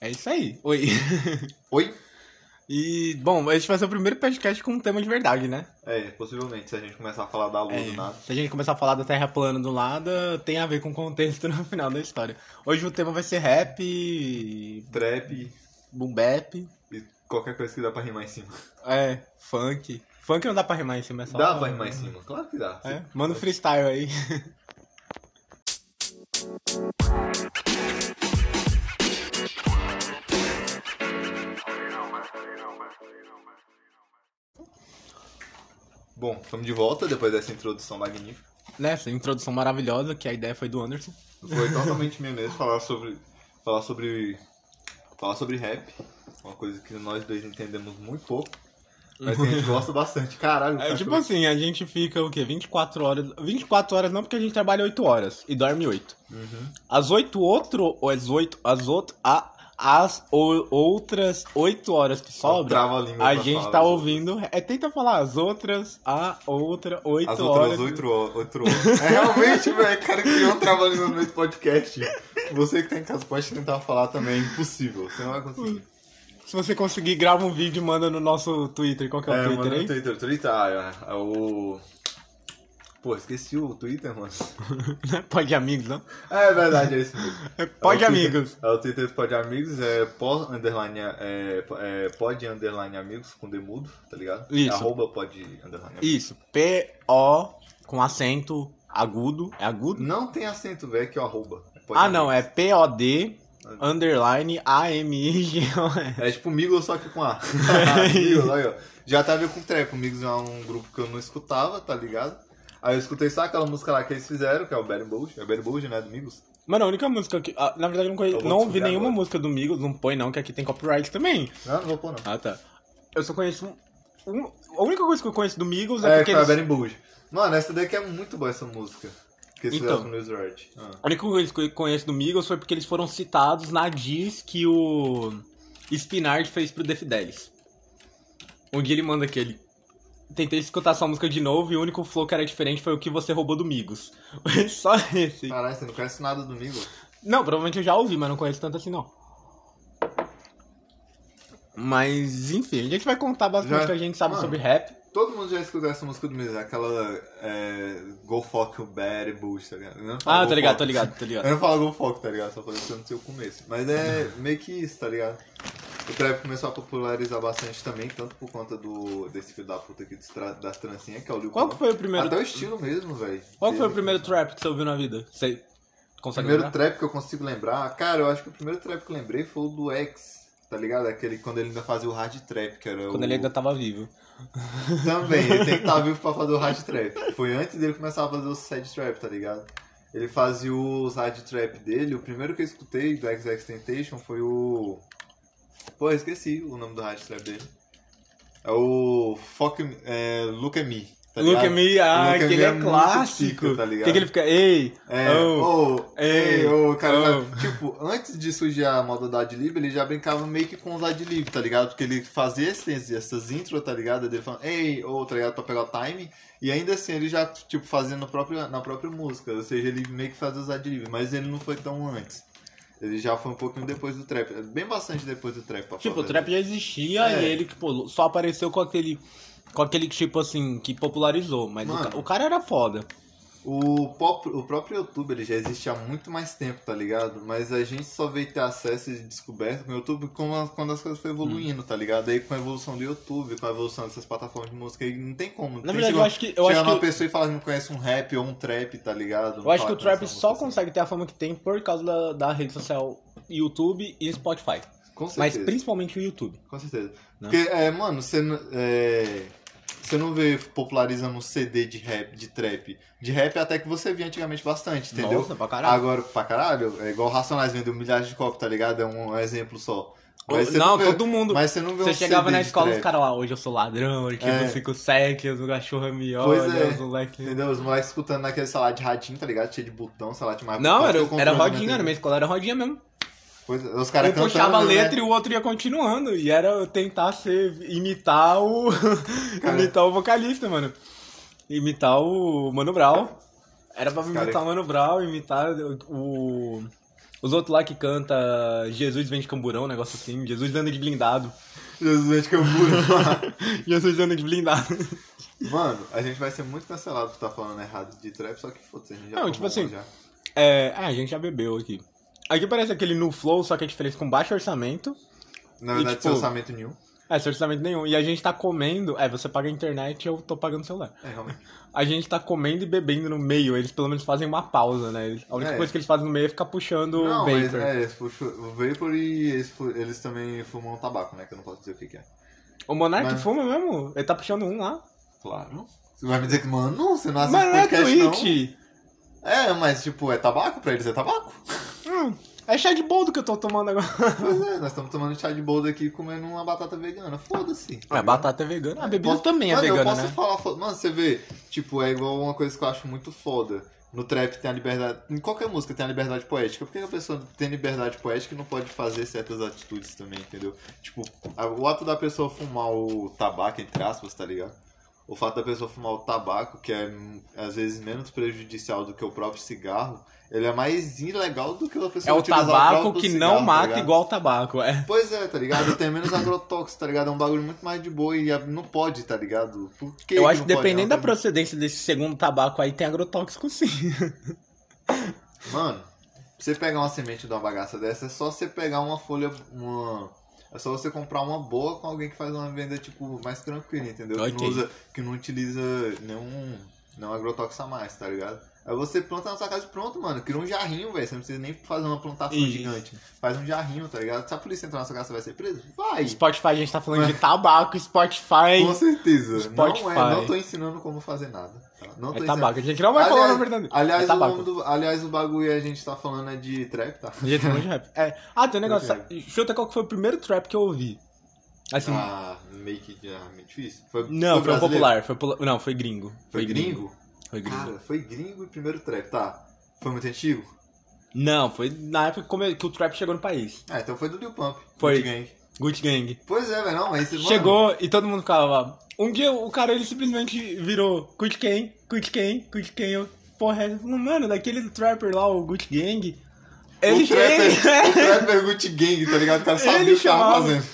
É isso aí. Oi. Oi? E, bom, esse vai ser o primeiro podcast com um tema de verdade, né? É, possivelmente, se a gente começar a falar da lua É, do nada. se a gente começar a falar da Terra plana do nada, tem a ver com o contexto no final da história. Hoje o tema vai ser rap, Trap boom bap, e qualquer coisa que dá pra rimar em cima. é, funk. Funk não dá pra rimar em cima, é só... Dá pra rimar em cima? Claro que dá. É, manda um freestyle aí. Bom, estamos de volta depois dessa introdução magnífica. Nessa introdução maravilhosa, que a ideia foi do Anderson. Foi totalmente minha mesmo falar sobre. Falar sobre. Falar sobre rap. Uma coisa que nós dois entendemos muito pouco. Mas que a gente gosta bastante. Caralho, É tipo assim, a gente fica o quê? 24 horas. 24 horas não, porque a gente trabalha 8 horas e dorme 8. Uhum. As 8 outro, ou as 8, as outras, as outras 8 horas que sobram, a a gente falar tá as ouvindo. É, tenta falar as outras, a outra 8 As horas. outras oito horas. oito. É realmente, velho, cara criou um trabalho no meio do podcast. Você que tá em casa pode tentar falar também, é impossível. Você não vai conseguir. Se você conseguir, grava um vídeo e manda no nosso Twitter. Qual que é o É, Twitter mano, aí? no Twitter. Twitter, ah, é, é o. Pô, esqueci o Twitter, mano. Pode amigos, não? É verdade, é isso mesmo. Pode É o Twitter- amigos. É o Twitter Pode Amigos, é pod underline, é, é, pode underline amigos com demudo, tá ligado? Isso. É arroba pode underline amigos. Isso, P-O com acento agudo. É agudo? Não tem acento, velho, que é o arroba. É pode Ah, não, é amigos. P-O-D underline A-M-I-G-O-S. É tipo Migos, só que com A. Migos, aí, ó. Já a ver com trap. O Migos é um grupo que eu não escutava, tá ligado? Aí eu escutei só aquela música lá que eles fizeram, que é o Bad Bulge. É o Bad Bulge, né, do Migos? Mano, a única música que. ah, na verdade, eu não, conhe... Não ouvi nenhuma agora. música do Migos, não põe não, que aqui tem copyright também. Não, não vou pôr não. Ah, tá. Eu só conheço. um- A única coisa que eu conheço do Migos é, É, porque que é o eles. Bad. Mano, essa daqui é muito boa, essa música. Que eles fizeram Então. com o. Ah. A única coisa que eu conheço do Migos foi porque eles foram citados na diss que o Spinard fez pro The Fidelis. Dia ele manda aquele. Tentei escutar sua música de novo e o único flow que era diferente foi o que você roubou do Migos. Só esse. Caralho, você não conhece nada do Migos? Não, provavelmente eu já ouvi, mas não conheço tanto assim não. Mas, enfim, a gente vai contar bastante Já- o que a gente sabe Mano. sobre rap. Todo mundo já escutou essa música do Migos, aquela é, Go Fuck You Bad Bulge, tá ligado? Eu Ah, tô ligado, tô ligado, tô Eu ligado. não falo Go Fuck, tá ligado? Só falei que eu não sei o começo. Mas é meio que isso, tá ligado? O trap começou a popularizar bastante também, tanto por conta do desse filho da puta aqui tra- das trancinhas, que é o Lil Qual que foi o primeiro. Até o estilo mesmo, velho. Qual que foi o primeiro trap que você ouviu na vida? Você O consegue primeiro lembrar? trap que eu consigo lembrar, cara, eu acho que o primeiro trap que eu lembrei foi o do X, tá ligado? Aquele quando ele ainda fazia o hard trap, que era Quando o... ele ainda tava vivo. Também, ele tem que estar vivo pra fazer o hard trap. Foi antes dele começar a fazer o sad trap, tá ligado? Ele fazia os hard trap dele, o primeiro que eu escutei do XX Temptation foi o... Pô, eu esqueci o nome do hard trap dele. É o Fuck é, Look at Me. Tá Look at me, ah, Look aquele é, muito clássico. pica, tá ligado? que, que ele fica, ei, É, oh, oh, ei, oh, cara, oh. tipo, antes de surgir a moda da adlib, ele já brincava meio que com os adlib, tá ligado? Porque ele fazia esses, essas intros, tá ligado? Dele falando, ei, ou, tá ligado? Pra pegar o time, e ainda assim ele já, tipo, fazia no próprio, na própria música, ou seja, ele meio que fazia os adlib, mas ele não foi tão antes. Ele já foi um pouquinho depois do trap, bem bastante depois do trap. pra Tipo, o trap já existia É. e ele, tipo, só apareceu com aquele. Com aquele tipo assim, que popularizou. Mas o, o cara era foda. O, pop- o próprio YouTube ele já existe há muito mais tempo, tá ligado? Mas a gente só veio ter acesso e descoberta com o YouTube as- quando as coisas foram evoluindo, tá ligado? Aí com a evolução do YouTube, com a evolução dessas plataformas de música, aí não tem como. Na tem verdade, eu acho que. Eu chegar acho numa que, pessoa e falar que não conhece um rap ou um trap, tá ligado? eu acho que o trap uma só assim. consegue ter a fama que tem por causa da, da rede social YouTube e Spotify. Com Mas certeza. principalmente o YouTube. Com certeza. Né? Porque, é, mano, você não, é, você não vê popularizando um CD de rap, de trap. De rap até que você via antigamente bastante, entendeu? Nossa, pra caralho. Agora, pra caralho, é igual Racionais vendeu milhares de copos, tá ligado? É um exemplo só. Mas você não, vê- todo mundo. Mas você não vê Você um chegava na escola, os trap, caras lá, hoje eu sou ladrão, tipo, É. eu fico sec, os cachorros me Pois olham, é. os moleques. Entendeu? Os moleques escutando naquele salário de radinho, tá ligado? Cheio de botão, salário de mais Não, botão, era, era rodinha, na minha escola era rodinha mesmo. É, os Um puxava a cantando, letra né? e o outro ia continuando. E era tentar ser. imitar o. Imitar o vocalista, mano. Imitar o Mano Brown. Era pra imitar cara- o Mano Brown, imitar o. Os outros lá que canta Jesus vem de camburão, um negócio assim. Jesus anda de blindado. Jesus de Camburu. Jesus anda de blindado. Mano, a gente vai ser muito cancelado por estar falando errado de trap, só que foda-se, a gente já Não, tomou tipo assim, já. É, ah, a gente já bebeu aqui. Aqui parece aquele no flow, só que a diferença com baixo orçamento. Na verdade, tipo- sem orçamento nenhum. É, sem orçamento nenhum. E a gente tá comendo. É, você paga a internet eu tô pagando o celular. É, realmente. A gente tá comendo e bebendo no meio. Eles pelo menos fazem uma pausa, né? Eles- A única É. coisa que eles fazem no meio é ficar puxando Não, vapor. mas é, eles puxam o Vapor e eles, eles também fumam tabaco, né? Que eu não posso dizer o que, que é. O Monark Mas- fuma mesmo? Ele tá puxando um lá. Claro. Você vai me dizer que, mano, você não assiste Mas não é podcast, Twitch. não? É, mas tipo, é tabaco? Pra eles é tabaco? Hum, é chá de boldo que eu tô tomando agora. Pois é, nós estamos tomando chá de boldo aqui comendo uma batata vegana. Foda-se. tá É, ligado? batata é vegana. A bebida Posso- também é Mano, vegana, eu posso né? falar, foda- mano, você vê, tipo, é igual uma coisa que eu acho muito foda. No trap tem a liberdade, em qualquer música tem a liberdade poética. Por que a pessoa tem liberdade poética e não pode fazer certas atitudes também, entendeu? Tipo, o ato da pessoa fumar o tabaco, entre aspas, tá ligado? O fato da pessoa fumar o tabaco, que é às vezes menos prejudicial do que o próprio cigarro, ele é mais ilegal do que a pessoa É o tabaco que cigarro, não tá mata ligado? igual o tabaco, é. Pois é, tá ligado? Tem menos agrotóxico, tá ligado? É um bagulho muito mais de boa e não pode, tá ligado? Por que Eu que acho que pode? dependendo É da uma procedência desse segundo tabaco aí, tem agrotóxico sim. Mano, pra você pegar uma semente de uma bagaça dessa, é só você pegar uma folha, uma... É só você comprar uma boa com alguém que faz uma venda, tipo, mais tranquila, entendeu? Que, Ok. não usa, que não utiliza nenhum, nenhum agrotóxico a mais, tá ligado? Aí você planta na sua casa e pronto, mano. Cria um jarrinho, velho. Você não precisa nem fazer uma plantação Isso. gigante. Faz um jarrinho, tá ligado? Se a polícia entrar na sua casa, você vai ser preso? Vai! Spotify, a gente tá falando de tabaco, Spotify. Com certeza. Spotify. Não, é, não tô ensinando como fazer nada. tá? Não tô É ensinando. tabaco, a gente não vai falar Aliás- na verdade. Aliás, é o tabaco. do, aliás, o bagulho a gente tá falando é de trap, tá? De nenhum de rap. É. Ah, tem um negócio. Chuta qual que foi o primeiro trap que eu ouvi. Assim. Ah, meio que já meio difícil. Foi, não, foi, brasileiro? popular. Foi Não, foi gringo. Foi gringo? Foi gringo. Cara, foi gringo e primeiro trap, tá. Foi muito antigo? Não, foi na época que o trap chegou no país. Ah, então foi do Lil Pump. Foi. Gucci Gang. Gucci Gang. Pois é, velho, não, mas... mano, Chegou e todo mundo ficava. Um dia o cara ele simplesmente virou Gucci Gang, Gucci Gang, Gucci Gang. Eu, porra, é- mano, daquele trapper lá, o Gucci Gang. Ele o trapper, o trapper Gucci Gang, tá ligado? O cara sabia o que tava fazendo.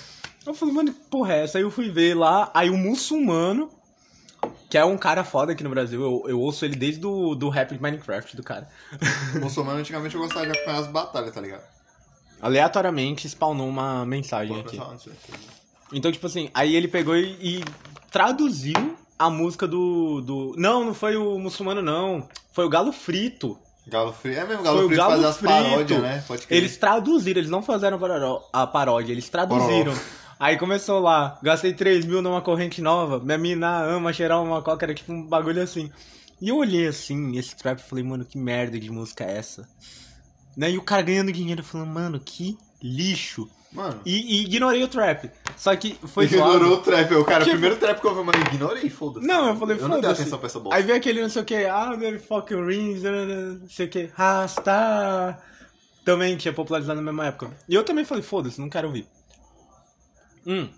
Eu falei, mano, que porra é essa? Aí eu fui ver lá, aí o muçulmano, que é um cara foda aqui no Brasil, eu, eu ouço ele desde do, do rap de Minecraft do cara. O muçulmano, antigamente, eu gostava de acompanhar as batalhas, tá ligado? Aleatoriamente spawnou uma mensagem aqui. Então, tipo assim, aí ele pegou e, e traduziu a música do, do. Não, não foi o muçulmano, não. Foi o Galo Frito. Galo Frito. É mesmo, Foi Galo o Frito Galo fazia as paródias, né? Pode crer. Eles traduziram, eles não fizeram a paródia, eles traduziram. Aí começou lá, gastei 3 mil numa corrente nova, minha mina ama cheirar uma coca, era tipo um bagulho assim. E eu olhei assim, esse trap, falei, mano, que merda de música é essa? Né? E o cara ganhando dinheiro, falando, mano, que lixo. Mano, E, e ignorei o trap. Só que foi ignorou zoado. o trap. O cara, Tipo- primeiro trap que eu ouvi, mano, ignorei, foda-se. Não, eu falei, Eu não dei foda-se. atenção pra essa bosta. Aí veio aquele não sei o que, ah, the fucking rings, não sei o que, rasta. Também tinha popularizado na mesma época. E eu também falei, foda-se, não quero ouvir. Hum.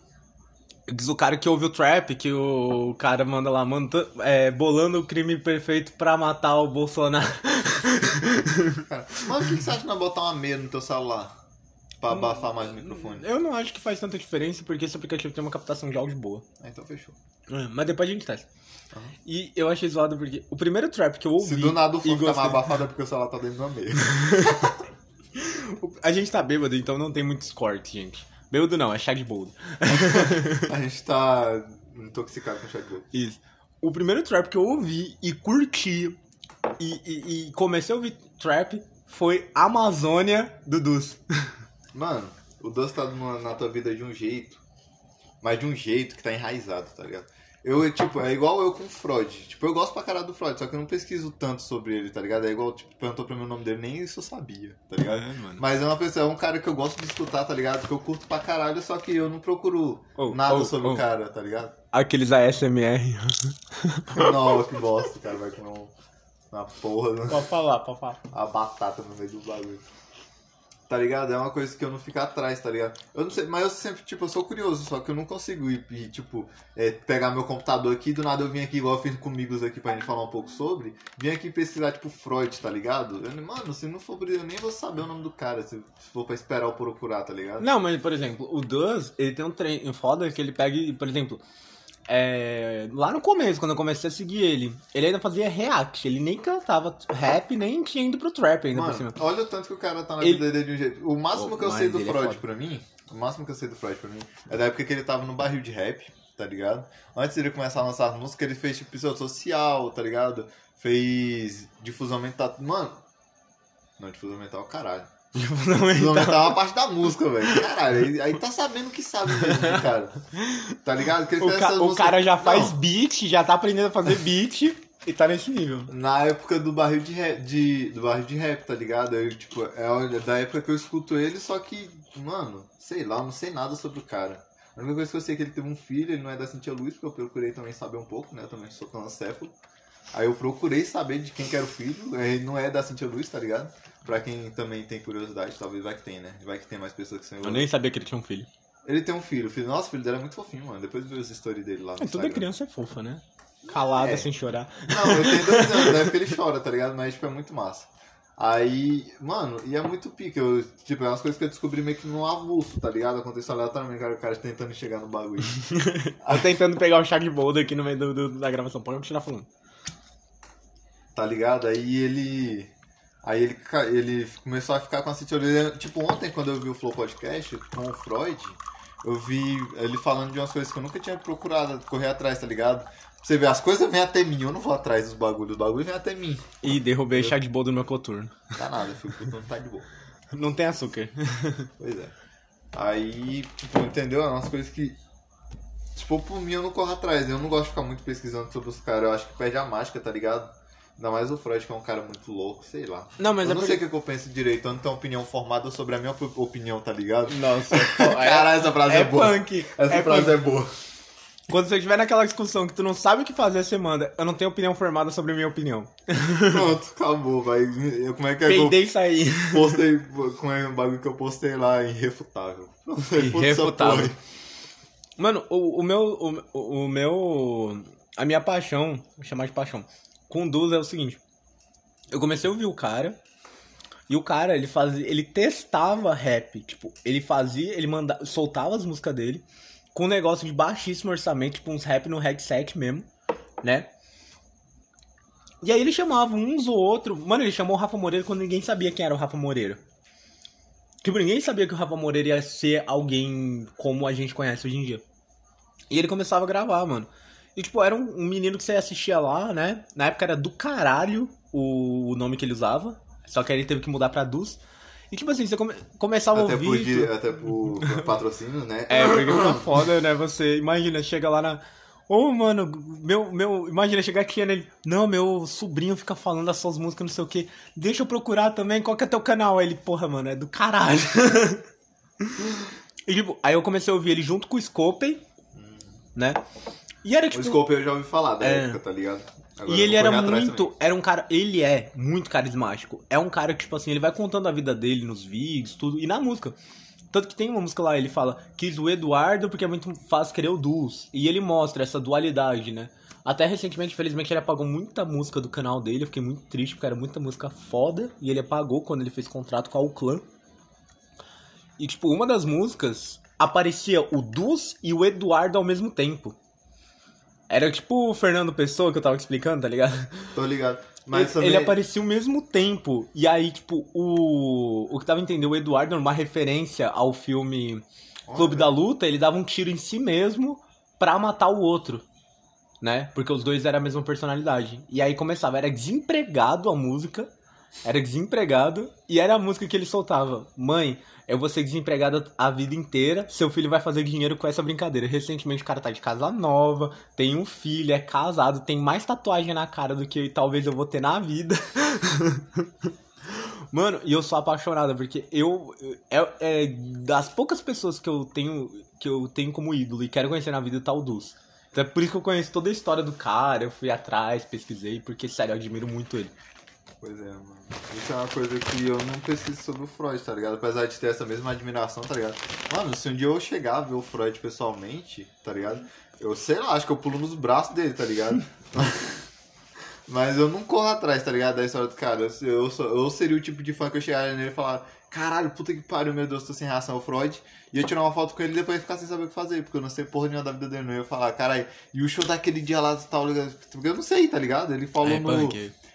Diz o cara que ouve o trap, que o cara manda lá, manda, é, bolando o crime perfeito pra matar o Bolsonaro. Cara, Mano, o que que você acha de não botar uma meia no teu celular? Pra abafar mais o microfone? Eu não acho que faz tanta diferença, porque esse aplicativo tem uma captação de áudio boa. Ah, então fechou. É, mas depois a gente testa. Aham. E eu achei zoado porque o primeiro trap que eu ouvi. Se do nada o fone ficar mais gostei- abafado é porque o celular tá dentro de uma meia. A gente tá bêbado, então não tem muitos cortes, gente. Bêbado não, é chá de boldo. A gente tá intoxicado com o chat Isso. O primeiro trap que eu ouvi e curti e, e- e comecei a ouvir trap foi Amazônia do Dus. Mano, o Dust tá na tua vida de um jeito, mas de um jeito que tá enraizado, tá ligado? Eu, tipo, é igual eu com o Freud. Tipo, eu gosto pra caralho do Freud, só que eu não pesquiso tanto sobre ele, tá ligado? É igual, tipo, perguntou pra mim o nome dele, nem isso eu sabia, tá ligado? mano. Mas é uma pessoa, é um cara que eu gosto de escutar, tá ligado? Que eu curto pra caralho, só que eu não procuro Oh, nada oh, sobre oh. o cara, tá ligado? Aqueles ASMR. não, que bosta, cara, vai comer um- uma porra, né? Pode falar, pode falar. a batata no meio do bagulho. Tá ligado? É uma coisa que eu não fico atrás, tá ligado? Eu não sei, mas eu sempre, tipo, eu sou curioso, só que eu não consigo ir, ir, tipo, é, pegar meu computador aqui, do nada eu vim aqui, igual eu fiz comigo aqui pra gente falar um pouco sobre, vim aqui pesquisar, tipo, Freud, tá ligado? Eu, mano, se não for eu nem vou saber o nome do cara, se, for pra esperar eu procurar, tá ligado? Não, mas, por exemplo, o Duz, ele tem um treino foda que ele pega, por exemplo, é, lá no começo, quando eu comecei a seguir ele, ele ainda fazia react, ele nem cantava rap, nem tinha ido pro trap ainda Mano, por cima. Olha o tanto que o cara tá na Ele- vida dele de um jeito. O máximo Oh, que eu sei do é Freud foda. pra mim, o máximo que eu sei do Freud pra mim, é da época que ele tava no barril de rap, tá ligado? Antes dele começar a lançar as músicas, ele fez tipo episódio social, tá ligado? Fez difusão mental. Mano. Não, difusão mental, caralho. Difusão mental é uma parte da música, velho. Caralho, aí, tá sabendo que sabe mesmo, cara. Tá ligado? O, ca- o músicas- cara já faz Não, beat, já tá aprendendo a fazer beat e tá nesse nível. Na época do barril de rap, de, do barril de rap, tá ligado? Eu, tipo, é da época que eu escuto ele, só que, mano, sei lá, eu não sei nada sobre o cara. A única coisa que eu sei é que ele teve um filho, ele não é da Cintia Luz, porque eu procurei também saber um pouco, né? Eu também sou canoncéfalo. Aí eu procurei saber de quem que era o filho, ele não é da Cintia Luz, tá ligado? Pra quem também tem curiosidade, talvez vai que tem, né? Vai que tem mais pessoas que são Eu nem sabia que ele tinha um filho. Ele tem um filho, o filho, nossa, o filho dele é muito fofinho, mano. Depois eu vi as stories dele lá no É, toda Instagram. criança é fofa, né? Calada, É. sem chorar. Não, eu tenho dois anos, na época ele chora, tá ligado? Mas, tipo, é muito massa. Aí, mano, e é muito pica. Eu, tipo, é umas coisas que eu descobri meio que no avulso, tá ligado? Aconteceu aleatoriamente, cara, o cara tentando chegar no bagulho. Eu tentando pegar o chá de bolda aqui no meio do, do- da gravação. Pode continuar falando. Tá ligado? Aí ele. Aí ele, ele começou a ficar com a Oliveira. Tipo, ontem, quando eu vi o Flow Podcast com o Freud, eu vi ele falando de umas coisas que eu nunca tinha procurado correr atrás, tá ligado? Você ver, as coisas vêm até mim, eu não vou atrás dos bagulhos, os bagulhos vêm até mim. E derrubei chá de bolda no meu coturno. Dá nada, eu fico puto, tá de boa. Não tem açúcar. Pois é. Aí, tipo, entendeu? É umas coisas que. Tipo, por mim eu não corro atrás. Eu não gosto de ficar muito pesquisando sobre os caras. Eu acho que perde a mágica, tá ligado? Ainda mais o Freud, que é um cara muito louco, sei lá. Não, mas eu é não porque... sei o que, que eu penso direito, eu não tenho opinião formada sobre a minha op- opinião, tá ligado? Nossa, Caralho, essa frase é, é, boa. punk. Essa é frase punk. é boa. Quando você estiver naquela discussão que tu não sabe o que fazer, você manda. Eu não tenho opinião formada sobre a minha opinião. Pronto, acabou, vai. Como é que é que eu saí. postei. Como é o bagulho que eu postei lá? Irrefutável. Irrefutável. Mano, o, o meu. O, o meu. A minha paixão, vou chamar de paixão, com Duz é o seguinte. Eu comecei a ouvir o cara. E o cara, ele fazia. Ele testava rap. Tipo, ele fazia. Ele mandava. Soltava as músicas dele. Com um negócio de baixíssimo orçamento, tipo uns rap no headset mesmo, né? E aí ele chamava uns ou outro. Mano, ele chamou o Rafa Moreira quando ninguém sabia quem era o Rafa Moreira. Tipo, ninguém sabia que o Rafa Moreira ia ser alguém como a gente conhece hoje em dia. E ele começava a gravar, mano. E, tipo, era um, um menino que você assistia lá, né? Na época era do caralho o, o nome que ele usava. Só que aí ele teve que mudar pra Dus. E, tipo assim, você come- começava Até a por, ouvir... di- tu- até por, por patrocínio, né? É, porque fica foda, né? Você imagina, chega lá na. Ô, mano, meu, meu. Imagina chegar aqui nele. Não, meu sobrinho fica falando das suas músicas, não sei o quê. Deixa eu procurar também. Qual que é teu canal? Aí ele, porra, mano, é do caralho. e tipo, aí eu comecei a ouvir ele junto com o Scopey, né? E era O tipo. Scope eu já ouvi falar da É. época, tá ligado? Agora E ele era muito. Era um cara. Ele é muito carismático. É um cara que, tipo assim, ele vai contando a vida dele nos vídeos, tudo. E na música. Tanto que tem uma música lá, ele fala, quis o Eduardo porque é muito fácil querer o Dus. E ele mostra essa dualidade, né? Até recentemente, infelizmente, ele apagou muita música do canal dele. Eu fiquei muito triste, porque era muita música foda. E ele apagou quando ele fez contrato com a Uclan. E, tipo, uma das músicas aparecia o Dus e o Eduardo ao mesmo tempo. Era tipo o Fernando Pessoa que eu tava explicando, tá ligado? Tô ligado. Mas ele, também... ele aparecia ao mesmo tempo. E aí, tipo, o. O que tava entendendo, o Eduardo, numa referência ao filme Clube Olha. da Luta, ele dava um tiro em si mesmo pra matar o outro. Né? Porque os dois eram a mesma personalidade. E aí começava, era desempregado a música. Era desempregado. E era a música que ele soltava. Mãe, eu vou ser desempregado a vida inteira. Seu filho vai fazer dinheiro com essa brincadeira. Recentemente o cara tá de casa nova, tem um filho, é casado, tem mais tatuagem na cara do que talvez eu vou ter na vida. Mano, e eu sou apaixonada, porque eu. É, é das poucas pessoas que eu tenho que eu tenho como ídolo e quero conhecer na vida tá o Dus. Então é por isso que eu conheço toda a história do cara, eu fui atrás, pesquisei, porque, sério, eu admiro muito ele. Pois é, mano. Isso é uma coisa que eu não preciso sobre o Freud, tá ligado? Apesar de ter essa mesma admiração, tá ligado? Mano, se um dia eu chegar a ver o Freud pessoalmente, tá ligado? Eu sei lá, acho que eu pulo nos braços dele, tá ligado? Mas eu não corro atrás, tá ligado? Da história do cara. Eu, eu, seria o tipo de fã que eu chegaria nele e falar: Caralho, puta que pariu, meu Deus, tô sem reação ao Freud. E eu tirar uma foto com ele e depois ficar sem saber o que fazer, porque eu não sei porra nenhuma da vida dele. Não Eu ia falar: Caralho, e o show daquele dia lá tal, ligado? Porque eu não sei, tá ligado? Ele falou É, no.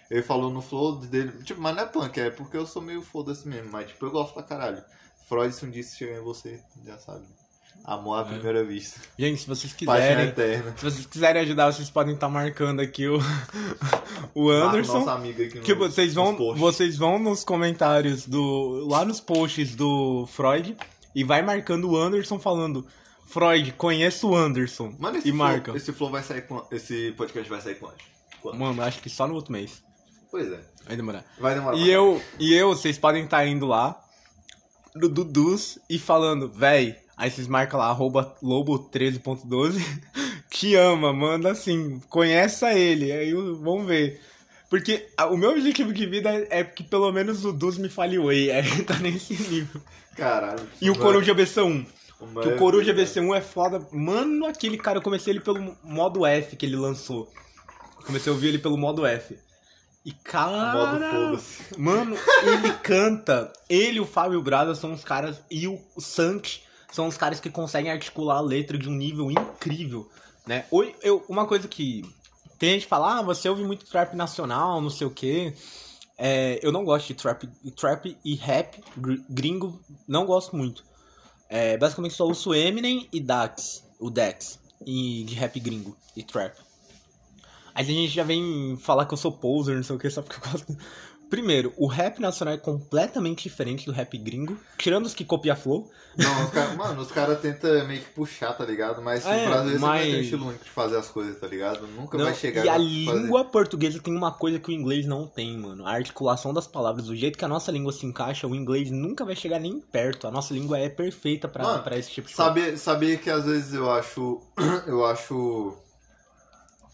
Ele falou no flow dele. Tipo, mas não é punk, é porque eu sou meio foda-se mesmo. Mas, tipo, eu gosto pra caralho. Freud, se um dia chegar em você, já sabe. Amor à É. primeira vista. Gente, se vocês quiserem, eterna. se vocês quiserem ajudar, vocês podem estar marcando aqui o, o Anderson. Amigo aqui no, Que vocês vão, vocês vão nos comentários do. lá nos posts do Freud e vai marcando o Anderson falando. Freud, conheço o Anderson. Mano, esse e flow, marca. esse flow vai sair com. Esse podcast vai sair quando? Quando? Mano, acho que só no outro mês. Pois é. Vai demorar. Vai demorar. E eu, e eu, vocês podem estar indo lá no Dudus e falando, véi, aí vocês marcam lá, arroba lobo13.12, te ama, manda assim, conheça ele, aí vamos ver. Porque o meu objetivo de vida é é que pelo menos o Dus me fale oi, aí tá nesse nível. Caralho. E o Coruja BC1, O que o Coruja BC1 é foda. Mano, aquele cara, eu comecei ele pelo modo F que ele lançou. Comecei a ouvir ele pelo modo F. E cara... Mano, ele canta. Ele e o Fábio Braga são os caras. E o Sank são os caras que conseguem articular a letra de um nível incrível. Né? Oi, eu, uma coisa que. Tem gente que fala, ah, você ouve muito trap nacional, não sei o quê. É, eu não gosto de trap, trap e rap gr- gringo, não gosto muito. É, basicamente só ouço Eminem e Dax, o Dex, e de rap gringo e trap. Aí a gente já vem falar que eu sou poser, não sei o que, só porque eu gosto. Primeiro, o rap nacional é completamente diferente do rap gringo, tirando os que copia flow. Não, os caras, mano, os caras tentam meio que puxar, tá ligado? Mas É, o brasileiro sempre vai ter um mas- estilo único de fazer as coisas, tá ligado? Nunca Não, vai chegar e a fazer- língua portuguesa tem uma coisa que o inglês não tem, mano. A articulação das palavras, o jeito que a nossa língua se encaixa, o inglês nunca vai chegar nem perto. A nossa língua é perfeita pra esse tipo de coisa. Saber que às vezes eu acho. Eu acho.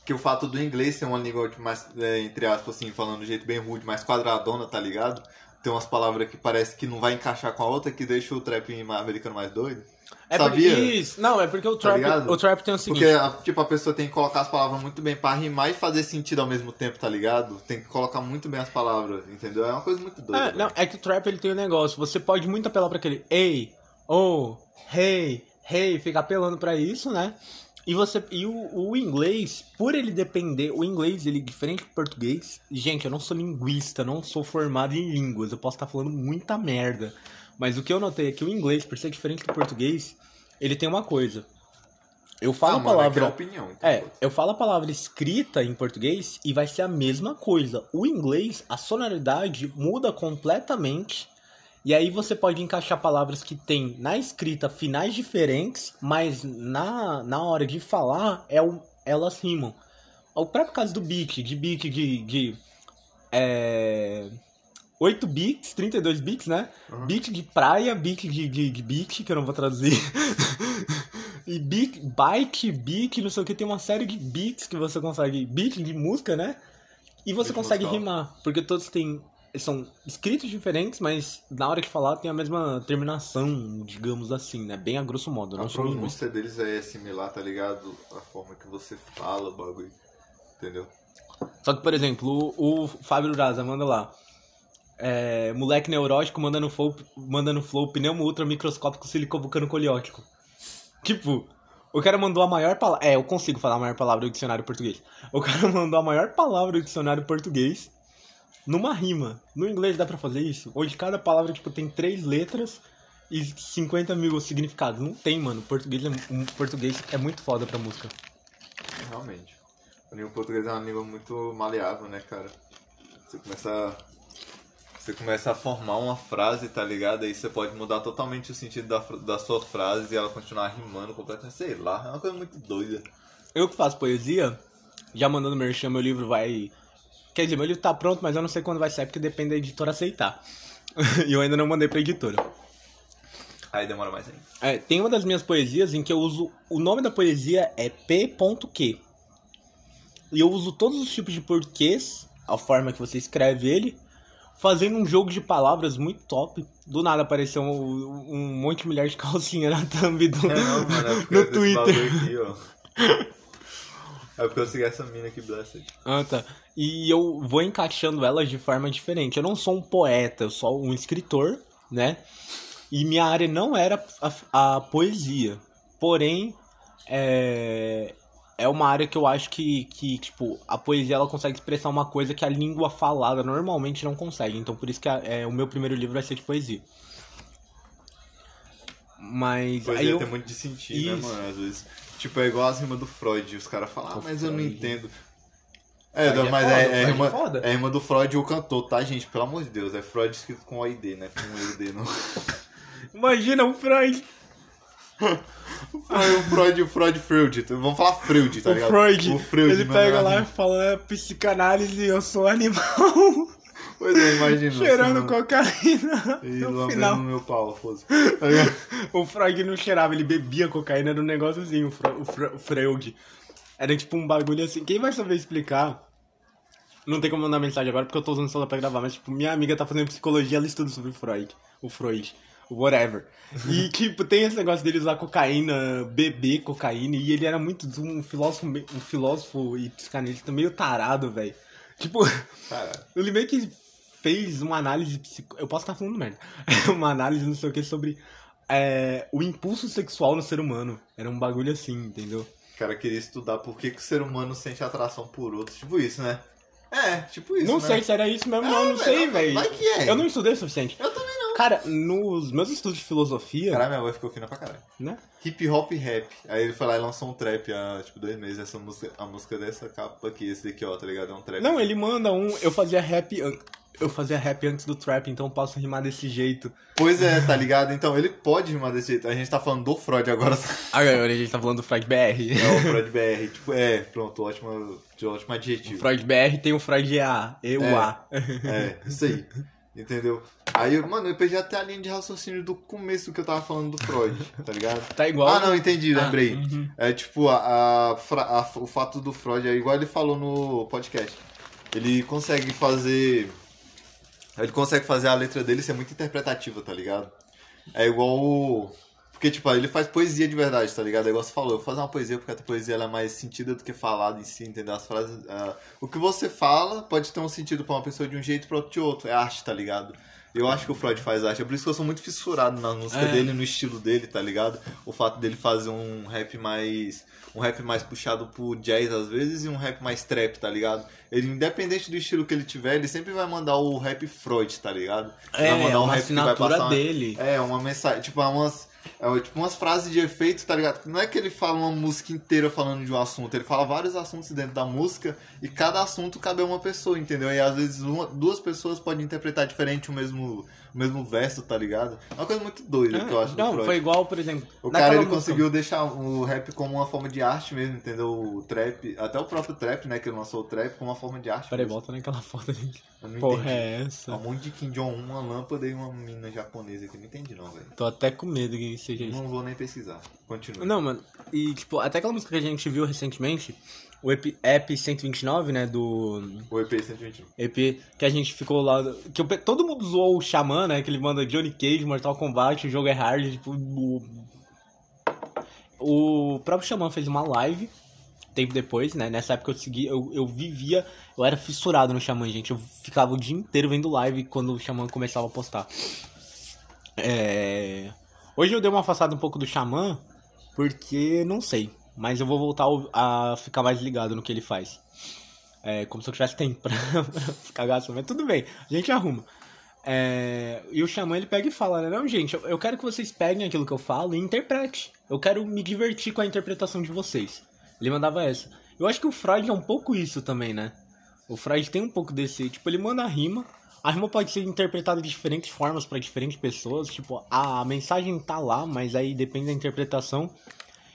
Que o fato do inglês ser uma língua mais, é, entre aspas, assim, falando de jeito bem rude, mais quadradona, tá ligado? Tem umas palavras que parece que não vai encaixar com a outra, que deixa o trap americano mais doido. É sabia? porque isso. Não, é porque o Tá trap, ligado? o trap tem o seguinte. Porque, a- tipo, a pessoa tem que colocar as palavras muito bem pra rimar e fazer sentido ao mesmo tempo, tá ligado? Tem que colocar muito bem as palavras, entendeu? É uma coisa muito doida. É, não, é que o trap ele tem um negócio. Você pode muito apelar pra aquele ei, oh, hey, hey, ficar apelando pra isso, né? E você e o, o inglês, por ele depender, o inglês ele diferente do português. Gente, eu não sou linguista, não sou formado em línguas, eu posso estar falando muita merda. Mas o que eu notei é que o inglês, por ser diferente do português, ele tem uma coisa. Eu falo Ah, a mano, é que palavra é opinião. então, é, eu falo a palavra escrita em português e vai ser a mesma coisa. O inglês, a sonoridade muda completamente. E aí você pode encaixar palavras que tem na escrita finais diferentes, mas na, na hora de falar é o, elas rimam. O próprio caso do beat, de beat de, de é, 8 bits, 32 bits, né? Uhum. Beat de praia, beat de, de, de beat, que eu não vou traduzir. e beat, bike, beat, não sei o que, tem uma série de beats que você consegue. Beat de música, né? E você consegue musical. rimar, porque todos têm. São escritos diferentes, mas na hora de falar tem a mesma terminação, digamos assim, né? Bem a grosso modo. eu A linguista. pronúncia deles é similar, tá ligado? A forma que você fala o bagulho. Entendeu? Só que, por exemplo, o, o Fábio Braza manda lá. É, moleque neurótico mandando flow, mandando flow pneumo ultra microscópico silicovulcano coliótico. Tipo, o cara mandou a maior palavra. É, eu consigo falar a maior palavra do dicionário português. O cara mandou a maior palavra do dicionário português numa rima. No inglês dá pra fazer isso? Hoje cada palavra tipo, tem três letras e 50 mil significados. Não tem, mano. Português é, português é muito foda pra música. Realmente. A língua portuguesa é uma língua muito maleável, né, cara? Você começa. Você começa a formar uma frase, tá ligado? Aí você pode mudar totalmente o sentido da, da sua frase e ela continuar rimando completamente. Sei lá, é uma coisa muito doida. Eu que faço poesia, já mandando merchan, meu livro vai. Quer dizer, meu livro tá pronto, mas eu não sei quando vai sair, porque depende da editora aceitar. e eu ainda não mandei pra editora. Aí demora mais ainda. É, tem uma das minhas poesias em que eu uso. O nome da poesia é P.Q. E eu uso todos os tipos de porquês, a forma que você escreve ele, fazendo um jogo de palavras muito top. Do nada apareceu um, um monte de mulher de calcinha na thumb do, É, não, mano, no Twitter. Aqui, ó. É porque eu segui essa mina aqui, Blessed. Ah, tá. E eu vou encaixando elas de forma diferente. Eu não sou um poeta, eu sou um escritor, né? E minha área não era a, a poesia. Porém, é, é uma área que eu acho que, que, tipo, a poesia ela consegue expressar uma coisa que a língua falada normalmente não consegue. Então, por isso que a- é, o meu primeiro livro vai ser de poesia. Mas Pois aí eu... tem muito de sentido, Isso. né, mano? Às vezes. Tipo, é igual as rimas do Freud. Os caras falam, ah, mas eu não entendo. É, Freud é mas foda, é, o é, é rima, foda. é rima do Freud o cantor, tá, gente? Pelo amor de Deus. É Freud escrito com OID, né? Com EUD, não. Imagina o Freud. o Freud, o Freud Freud. Vamos falar Freud, tá o ligado? Freud, O Freud, ele mano, pega é lá e fala, é psicanálise, eu sou animal. Pois é, imagina. cheirando assim, cocaína. E no final, no meu pau, foda-se. Tá o Freud não cheirava, ele bebia cocaína, era um negócio assim, o, Fre o, Fre o Freud. Era tipo um bagulho assim, quem vai saber explicar? Não tem como mandar mensagem agora porque eu tô usando o celular pra gravar, mas tipo, minha amiga tá fazendo psicologia, ela estuda sobre o Freud. O Freud. Whatever. E, tipo, tem esse negócio dele usar cocaína, beber cocaína, e ele era muito um filósofo, um filósofo e psicanalista meio tarado, velho. Tipo, ele meio que fez uma análise psico... Eu posso estar falando merda. uma análise, não sei o que, sobre é, o impulso sexual no ser humano. Era um bagulho assim, entendeu? o cara queria estudar por que, que o ser humano sente atração por outros. Tipo isso, né? É, tipo isso. não né? sei se era isso mesmo, É, não, não sei, velho, vai que é. Eu não estudei o suficiente. Eu também não. Cara, nos meus estudos de filosofia, Caralho, minha voz ficou fina pra caralho. né? Hip hop rap. Aí ele foi lá e lançou um trap há, tipo, dois meses. Essa música, a música dessa capa aqui, esse daqui, ó, tá ligado? É um trap. Não, ele manda um. Eu fazia rap. Eu fazia rap antes do trap, então eu posso rimar desse jeito. Pois é, tá ligado? Então, ele pode rimar desse jeito. A gente tá falando do Freud agora. Agora a gente tá falando do Freud BR. É o Freud BR. Tipo, é, pronto, ótimo, ótimo O adjetivo. Freud BR tem o Freud EA. E o É. A. É, isso aí. Entendeu? Aí, eu- mano, eu perdi até a linha de raciocínio do começo que eu tava falando do Freud, tá ligado? Tá igual. Ah, não, entendi, Ah, lembrei. uhum. É tipo, a, a a- o fato do Freud, é igual ele falou no podcast. Ele consegue fazer. Ele consegue fazer a letra dele ser muito interpretativa, tá ligado? É igual. o- Porque, tipo, ele faz poesia de verdade, tá ligado? É igual você falou, eu vou fazer uma poesia porque a poesia é mais sentida do que falada em si, entendeu? As frases. ah, o que você fala pode ter um sentido pra uma pessoa de um jeito e pra outra de outro. É arte, tá ligado? Eu acho que o Freud faz arte. É por isso que eu sou muito fissurado na música É. dele, no estilo dele, tá ligado? O fato dele fazer um rap mais. Um rap mais puxado pro jazz às vezes e um rap mais trap, tá ligado? Ele, independente do estilo que ele tiver, ele sempre vai mandar o rap Freud, tá ligado? É, vai mandar é um uma rap que vai passar uma- dele. É, uma mensagem, tipo, umas, é, tipo umas frases de efeito, tá ligado? Não é que ele fala uma música inteira falando de um assunto, ele fala vários assuntos dentro da música e cada assunto cabe a uma pessoa, entendeu? E às vezes uma- duas pessoas podem interpretar diferente o mesmo, o mesmo verso, tá ligado? É uma coisa muito doida que eu acho não, foi igual, por exemplo. O cara ele música- conseguiu deixar o rap como uma forma de arte mesmo, entendeu? O trap, até o próprio trap, né, que ele lançou o trap como uma forma de arte. Peraí, mesmo. volta naquela foto ali. Eu não Porra, entendi. é essa? Um monte de Kim Jong-un, uma lâmpada e uma mina japonesa que eu não entendi não, velho. Tô até com medo que seja isso. Não vou nem pesquisar. Continua. Não, mano, e tipo, até aquela música que a gente viu recentemente, o EP, EP 129, né, do O EP 121. EP, que a gente ficou lá, que pe- todo mundo zoou o Xamã, né, que ele manda Johnny Cage, Mortal Kombat, o jogo é hard, tipo, o, o próprio Xamã fez uma live, tempo depois, né, nessa época eu segui, eu, eu vivia, eu era fissurado no Xamã, gente, eu ficava o dia inteiro vendo live quando o Xamã começava a postar. É... Hoje eu dei uma afastada um pouco do Xamã, porque não sei. Mas eu vou voltar a ficar mais ligado no que ele faz. É, como se eu tivesse tempo pra, ficar gastando. Mas tudo bem, a gente arruma. É, e o Xamã ele pega e fala, né? Não, gente, eu, eu quero que vocês peguem aquilo que eu falo e interprete. Eu quero me divertir com a interpretação de vocês. Ele mandava essa. Eu acho que o Freud é um pouco isso também, né? O Freud tem um pouco desse. Tipo, ele manda a rima. A rima pode ser interpretada de diferentes formas pra diferentes pessoas. Tipo, a mensagem tá lá, mas aí depende da interpretação.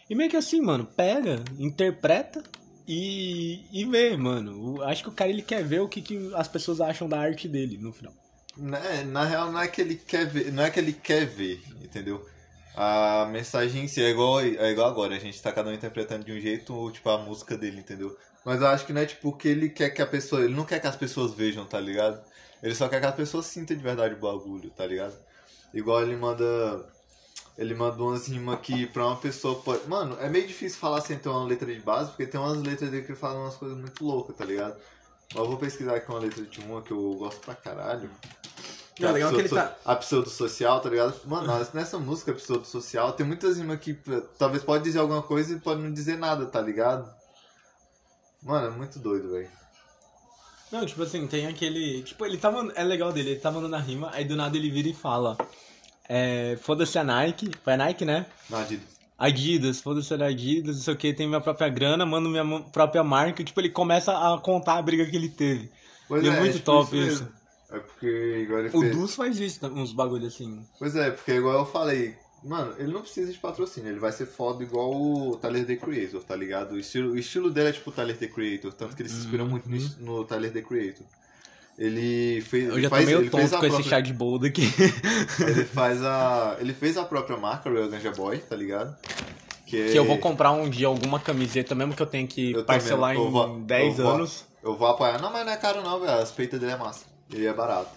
E meio que assim, mano, pega, interpreta e, e vê, mano. Acho que o cara ele quer ver o que, que as pessoas acham da arte dele no final. Né, na real, não é que ele quer ver, não é que ele quer ver, entendeu? A mensagem em si é igual, é igual agora, a gente tá cada um interpretando de um jeito, tipo, a música dele, entendeu? Mas eu acho que não é tipo que ele quer que a pessoa. Ele não quer que as pessoas vejam, tá ligado? Ele só quer que a pessoa sinta de verdade o bagulho, tá ligado? Igual ele manda. Ele manda umas rimas que pra uma pessoa pode. Mano, é meio difícil falar sem ter uma letra de base, porque tem umas letras dele que falam umas coisas muito loucas, tá ligado? Mas eu vou pesquisar aqui uma letra de uma que eu gosto pra caralho. Não, é a legal que ele pseudo- tá- A pseudo-social, tá ligado? Mano, nessa música pseudo-social tem muitas rimas que eh, talvez pode dizer alguma coisa e pode não dizer nada, tá ligado? Mano, é muito doido, velho. Não, tipo assim, tem aquele. Tipo, ele tá mandando. É legal dele, ele tá mandando a rima, aí do nada ele vira e fala. É. Foda-se a Nike. Foi a Nike, né? Nadir. Adidas, foda-se a Adidas, não sei o que, tem minha própria grana, mando minha própria marca. Tipo, ele começa a contar a briga que ele teve. Pois E é muito top isso. É porque igual ele O fez... Dus faz isso, uns bagulho assim. Pois é, porque igual eu falei, mano, ele não precisa de patrocínio, ele vai ser foda igual o Tyler The Creator, tá ligado? O estilo, o estilo dele é tipo o Tyler The Creator, tanto que ele se inspira muito no, no Tyler The Creator. Ele fez. Uhum. Eu já tô faz, meio ele fez tonto com esse própria- chá de boldo aqui. Ele faz a. Ele fez a própria marca, Real Ganja Boy, tá ligado? Que, que eu vou comprar um dia alguma camiseta, mesmo que eu tenha que Eu parcelar eu vou- em 10 eu vou- anos. Eu vou apoiar. Não, mas não é caro não, velho. As peitas dele é massa. Ele é barato.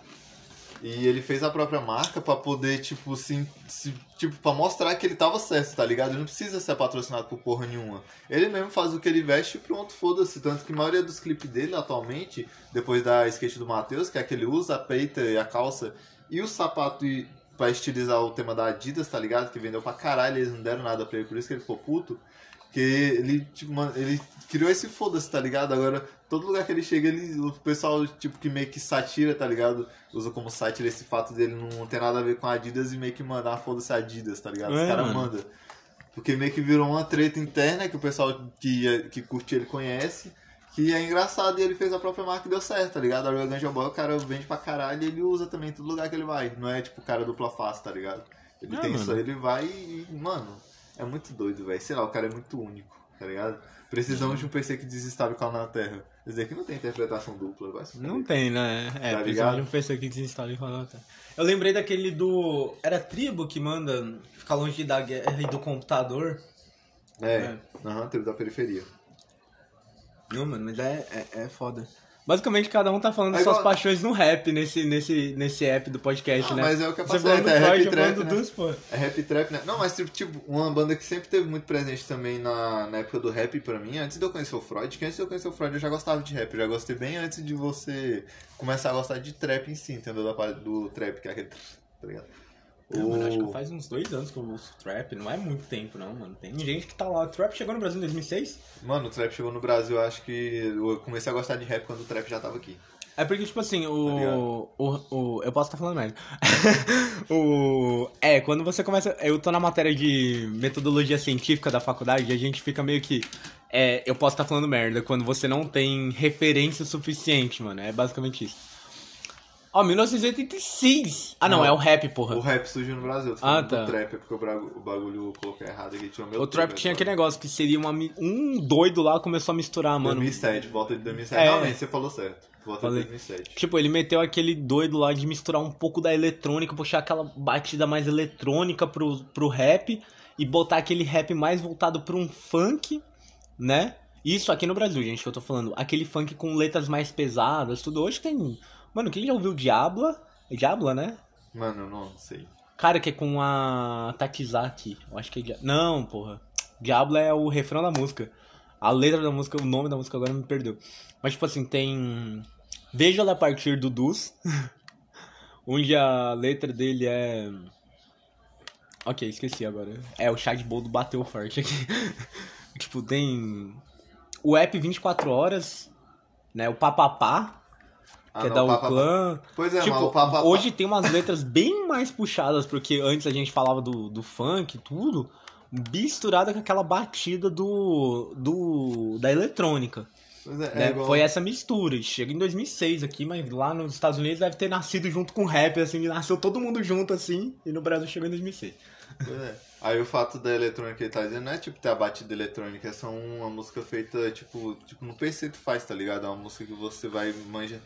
E ele fez a própria marca pra poder, tipo, se, se- tipo, pra mostrar que ele tava certo, tá ligado? Ele não precisa ser patrocinado por porra nenhuma. Ele mesmo faz o que ele veste e pronto, foda-se. Tanto que a maioria dos clipes dele atualmente, depois da skate do Matheus, que é que ele usa a peita e a calça e o sapato e, pra estilizar o tema da Adidas, tá ligado? Que vendeu pra caralho, eles não deram nada pra ele, por isso que ele ficou puto. Que ele, tipo, mano, ele criou esse foda-se, tá ligado? Agora, todo lugar que ele chega, ele, o pessoal, tipo, que meio que satira, tá ligado? Usa como sátira esse fato dele não ter nada a ver com a Adidas e meio que mandar foda-se Adidas, tá ligado? Os É, caras mano. mandam. Porque meio que virou uma treta interna que o pessoal que, que curte ele conhece. Que é engraçado e ele fez a própria marca e deu certo, tá ligado? A Real Ganja Boy, o cara vende pra caralho e ele usa também em todo lugar que ele vai. Não é tipo o cara dupla face, tá ligado? Ele É, tem mano. isso aí, ele vai e, mano, é muito doido, velho. Sei lá, o cara é muito único, tá ligado? Precisamos de um PC que desinstale o canal na Terra. Quer dizer que não tem interpretação dupla, vai se Não tem, né? É, Tá precisa ligado? de um PC que desinstala e fala. tá. Eu lembrei daquele do. Era tribo que manda ficar longe da guerra e do computador. É, aham, teve da periferia. Não, mano, mas é, é, é foda. Basicamente, cada um tá falando É suas igual- paixões no rap nesse, nesse, nesse app do podcast, né? mas é o que eu passei, falando do é rap trap, né? dos, pô. É rap trap, né? Não, mas tipo, tipo, uma banda que sempre teve muito presente também na, na época do rap pra mim, antes de eu conhecer o Freud, que antes de eu conhecer o Freud eu já gostava de rap, eu já gostei bem antes de você começar a gostar de trap em si, entendeu? Da parte do trap, que é aquele. Tá ligado? Não, mano, acho que O- faz uns dois anos que eu ouço trap, não é muito tempo não, mano. Tem gente que tá lá. Trap chegou no Brasil em 2006? Mano, o trap chegou no Brasil, eu acho que eu comecei a gostar de rap quando o trap já tava aqui. É porque, tipo assim, Tá o. o, o eu posso estar falando merda. o. É, quando você começa. Eu tô na matéria de metodologia científica da faculdade e a gente fica meio que. É, eu posso estar falando merda quando você não tem referência suficiente, mano. É basicamente isso. Ó, 1986! Ah, não, Não. é o rap, porra. O rap surgiu no Brasil, Ah, tá. do trap, é porque o, o bagulho colocou errado aqui, tinha o meu O trap tinha aquele negócio. que seria uma, um doido lá começou a misturar, mano. 2007, volta de 2007. É. Realmente, você falou certo. Volta Falei. de 2007. Tipo, ele meteu aquele doido lá de misturar um pouco da eletrônica, puxar aquela batida mais eletrônica pro, pro rap e botar aquele rap mais voltado pra um funk, né? Isso aqui no Brasil, gente, que eu tô falando. Aquele funk com letras mais pesadas, tudo. Hoje tem. Mano, quem já ouviu Diabla? É Diabla, né? Mano, eu não sei. Cara, que é com a Tatizaki. Eu acho que é Dia- Não, porra. Diablo é o refrão da música. A letra da música, o nome da música agora me perdeu. Mas, tipo assim, tem. Veja-la a partir do Dus. onde a letra dele é. Ok, esqueci agora. É, o Chad Boldo bateu forte aqui. tipo, tem. O app 24 horas, né? O Papapá, Ah, que é não, da o Papa- Uclã. Pois é, Tipo, mas o Papa... hoje tem umas letras bem mais puxadas, porque antes a gente falava do, do funk e tudo, misturada com aquela batida do, do da eletrônica. Pois é, é né? igual- Foi essa mistura. Chega em 2006 aqui, mas lá nos Estados Unidos deve ter nascido junto com o rap, assim, nasceu todo mundo junto, assim, e no Brasil chegou em 2006. Pois é. Aí o fato da eletrônica que ele tá dizendo não é tipo ter a batida eletrônica, é só uma música feita, tipo, tipo no PC tu faz, tá ligado? É uma música que você vai manja.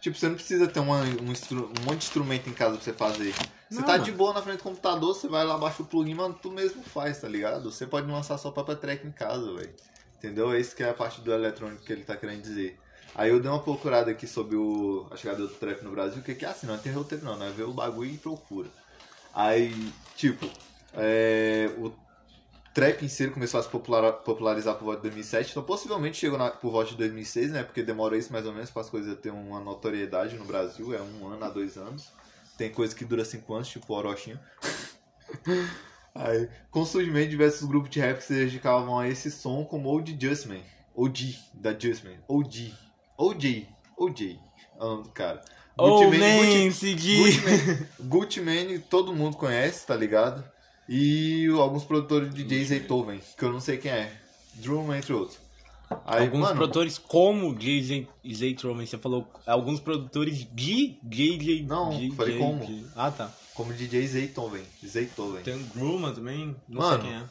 Tipo, você não precisa ter uma, um, instru- um monte de instrumento em casa pra você fazer. Você Não, tá mano. de boa na frente do computador, você vai lá, baixa o plugin, mano, tu mesmo faz, tá ligado? Você pode lançar sua própria track em casa, velho. Entendeu? É isso que é a parte do eletrônico que ele tá querendo dizer. Aí eu dei uma procurada aqui sobre o, a chegada do trap no Brasil, que, que é assim, não tem roteiro não, né? Vê o bagulho e procura. Aí, tipo, é, o trap em si começou a se popular, popularizar por volta de 2007, então possivelmente chegou na, por volta de 2006, né? Porque demora isso mais ou menos para as coisas terem uma notoriedade no Brasil, é um ano a dois anos. Tem coisa que dura cinco anos, tipo o Orochinho. Aí, com o surgimento de diversos grupos de rap que se dedicavam a esse som, como Old Justman, OG, da Justman, OG, OJ, OJ, é o nome do cara. Oh, Gucci man, Gucci-. Gucci Gucci todo mundo conhece, tá ligado? E alguns produtores de DJ Zaytoven, que eu não sei quem é. Drum, entre outros. Aí, alguns mano, produtores como DJ Zaytroman, você falou alguns produtores de DJ. Não, DJ, falei como. Ah, tá. como DJ Zaytoven. Zaytoven. Tem o Gruma também, não Mano, sei quem é.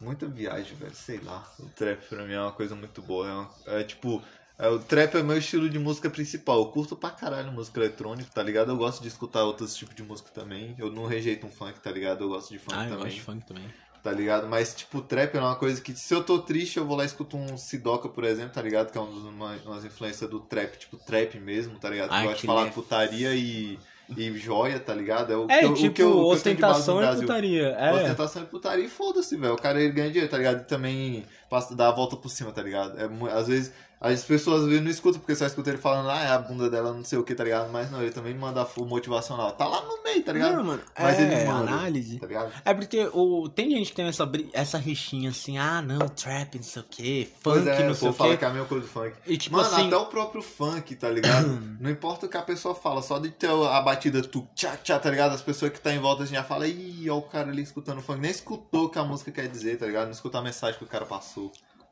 Muita viagem, velho, sei lá. O trap pra mim é uma coisa muito boa. É, uma- é tipo, o trap é meu estilo de música principal. Eu curto pra caralho música eletrônica, tá ligado? Eu gosto de escutar outros tipos de música também. Eu não rejeito um funk, tá ligado? Eu gosto de funk Ah, eu também. gosto de funk também. tá ligado? Mas, tipo, trap é uma coisa que, se eu tô triste, eu vou lá e escuto um Sidoca, por exemplo, tá ligado? Que é um uma, umas influências do trap, tipo, trap mesmo, tá ligado? Que Ah, gosta de falar é- putaria e, e joia, tá ligado? o É, que eu- o tipo, que eu- o que eu ostentação e Brasil. putaria. É. Ostentação e putaria e foda-se, velho. O cara ele ganha dinheiro, tá ligado? E também passa, dá a volta por cima, tá ligado? É, às vezes as pessoas às vezes não escutam porque só escutam ele falando, ah, é a bunda dela, não sei o que, tá ligado? Mas não, ele também manda full motivacional. Tá lá no meio, tá ligado? Não, mano, Mas é, ele manda. análise. Tá ligado? É porque o, tem gente que tem essa, essa rixinha assim, ah não, trap, não sei o que, funk, Pois é, não sei o povo fala que. que é a mesma coisa do funk. E tipo Mano, assim, até o próprio funk, tá ligado? não importa o que a pessoa fala, só de ter a batida tu tchá tchá, tá ligado? As pessoas que tá em volta já falam, ih, ó o cara ali escutando funk. Nem escutou o que a música quer dizer, tá ligado? Não escutou a mensagem que o cara passou.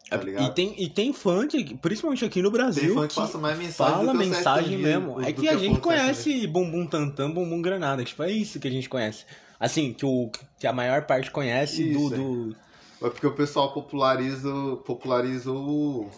Tá? É, e tem, e tem funk, principalmente aqui no Brasil, Tem funk que passa mais mensagem fala do que mensagem mesmo. É que a gente conhece bumbum tantã, bumbum granada, tipo, é isso que a gente conhece. Assim, que, o, que a maior parte conhece Isso, do, do... É porque o pessoal populariza, populariza o,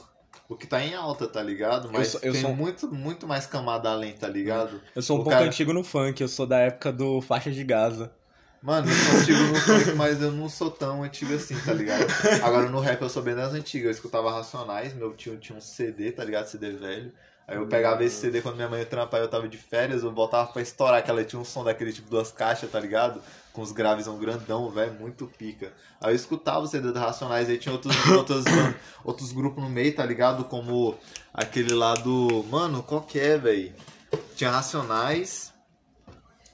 o que tá em alta, tá ligado? Mas sou- eu tem sou- muito, muito mais camada além, tá ligado? Eu sou um O pouco cara- antigo no funk, eu sou da época do Faixa de Gaza. Mano, eu sou antigo no funk, mas eu não sou tão antigo assim, tá ligado? Agora no rap eu sou bem das antigas. Eu escutava Racionais, meu tio tinha um CD, tá ligado? CD velho. Aí eu pegava esse CD quando minha mãe e eu tava de férias, eu botava pra estourar, que ela tinha um som daquele tipo duas caixas, tá ligado? Com os graves um grandão, velho, muito pica. Aí eu escutava o CD do Racionais, aí tinha outros, outros, outros grupos no meio, tá ligado? Como aquele lá do. Mano, qual que é, velho? Tinha Racionais.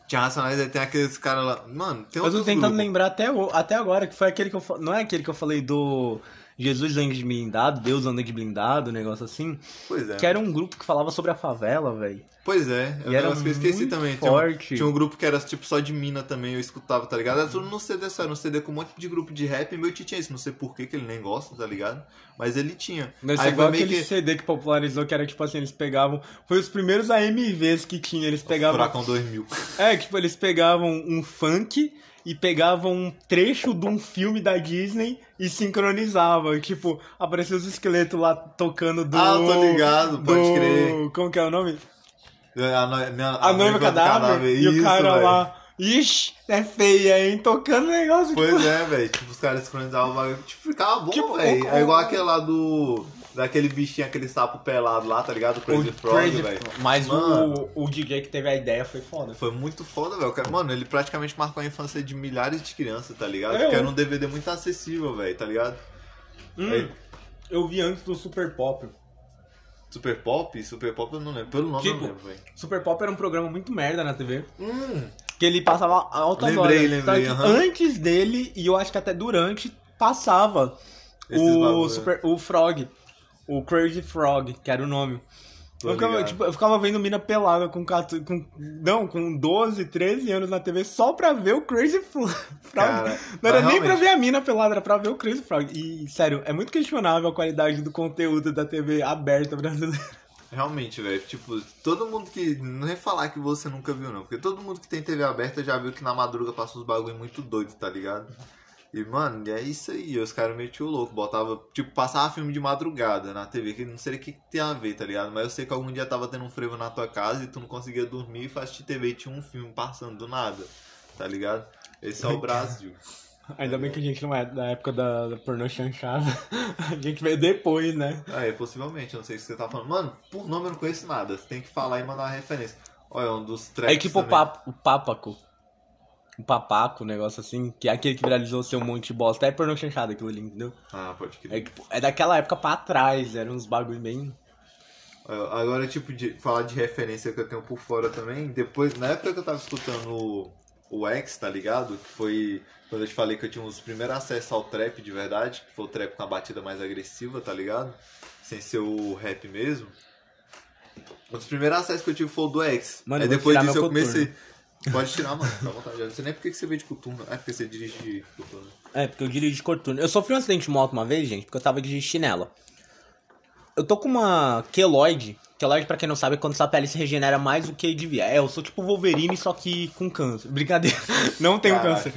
Tinha Racionais, aí tem aqueles caras lá. Mano, tem Eu tô tentando grupos. lembrar até, até agora, que foi aquele que eu Não é aquele que eu falei do Jesus anda de blindado, Deus anda de blindado, um negócio assim. Pois é. Que era um grupo que falava sobre a favela, velho. Pois é, é um era negócio que eu esqueci muito também. Tinha um, forte. tinha um grupo que era tipo só de mina também, eu escutava, tá ligado? Era tudo no CD só, era um CD com um monte de grupo de rap e meu tio tinha isso. Não sei por que ele nem gosta, tá ligado? Mas ele tinha. Deve ser Aí igual aquele que. CD que popularizou, que era tipo assim, eles pegavam. Foi os primeiros AMVs que tinha, eles pegavam. Furacão 2000. É, tipo, eles pegavam um funk e pegavam um trecho de um filme da Disney e sincronizavam. Tipo, apareciam os esqueletos lá tocando do. Ah, tô ligado, pode do- crer. Como que é o nome? A, no- minha- A, noiva do cadáver. e o cara velho. lá. Ixi, é feia, hein? Tocando negócio. tipo, Pois é, velho. Tipo, os caras sincronizavam o bagulho. Tipo, ficava bom, Tipo, velho. É igual aquele lá do. Daquele bichinho, aquele sapo pelado lá, tá ligado? O Crazy o Frog, Crazy velho. Mas Mano. o, o DJ que teve a ideia foi foda. Foi muito foda, velho. Mano, ele praticamente marcou a infância de milhares de crianças, tá ligado? É, Porque eu- era um DVD muito acessível, velho, tá ligado? Hum, eu vi antes do Super Pop. Super Pop? Super Pop eu não lembro. Pelo nome eu Tipo, não lembro, velho. Super Pop era um programa muito merda na TV. Hum, Que ele passava altas Lembrei, horas. lembrei, aham. Antes dele, e eu acho que até durante, passava Esses o, bagulho. super, o Frog. O Crazy Frog, que era o nome. Tô Eu ficava, tipo, eu ficava vendo mina pelada com, 14 com. Não, com 12, 13 anos na TV só pra ver o Crazy Fro- Frog. Cara, não era nem pra ver a mina pelada, era pra ver o Crazy Frog. E, sério, é muito questionável a qualidade do conteúdo da TV aberta brasileira. Realmente, velho. Tipo, todo mundo que. Não é falar que você nunca viu, não. Porque todo mundo que tem TV aberta já viu que na madruga passa uns bagulho muito doido, tá ligado? E, mano, é isso aí. Os caras metiam o louco. Botava, tipo, passava filme de madrugada na TV, que não sei o que, que tem a ver, tá ligado? Mas eu sei que algum dia tava tendo um frevo na tua casa e tu não conseguia dormir e assistir TV e tinha um filme passando do nada, tá ligado? Esse é o Brasil. Ainda bem que a gente não é da época da, da pornô chanchada. A gente veio depois, né? É, possivelmente, eu não sei o que você tá falando. Mano, por nome eu não conheço nada. Você tem que falar e mandar uma referência. Olha, um dos tracks É tipo o, também. pap, o Papaco. O Papaco, um negócio assim, que é aquele que viralizou ser um monte de bosta. É pornô chanchada aquilo ali, entendeu? Ah, pode É, crer. tipo, é daquela época pra trás, eram uns bagulho bem. Olha, Agora, tipo, de falar de referência que eu tenho por fora também, depois, na época que eu tava escutando o, o X, tá ligado? Que foi quando eu te falei que eu tinha os primeiros acessos ao trap de verdade, que foi o trap com a batida mais agressiva, tá ligado? Sem ser o rap mesmo. Um dos primeiros acessos que eu tive foi o do X. Mano, Aí depois disso eu meu comecei. Pode tirar, mano, fica à vontade. Eu não sei nem por que você veio de coturno. É porque você dirige de coturno. É, porque eu dirijo de coturno. Eu sofri um acidente de moto uma vez, gente, porque eu tava de chinela. Eu tô com uma queloide. Queloide, pra quem não sabe, é quando sua pele se regenera mais do que devia. É, eu sou tipo Wolverine, só que com câncer. Brincadeira. Não tenho Caraca. câncer.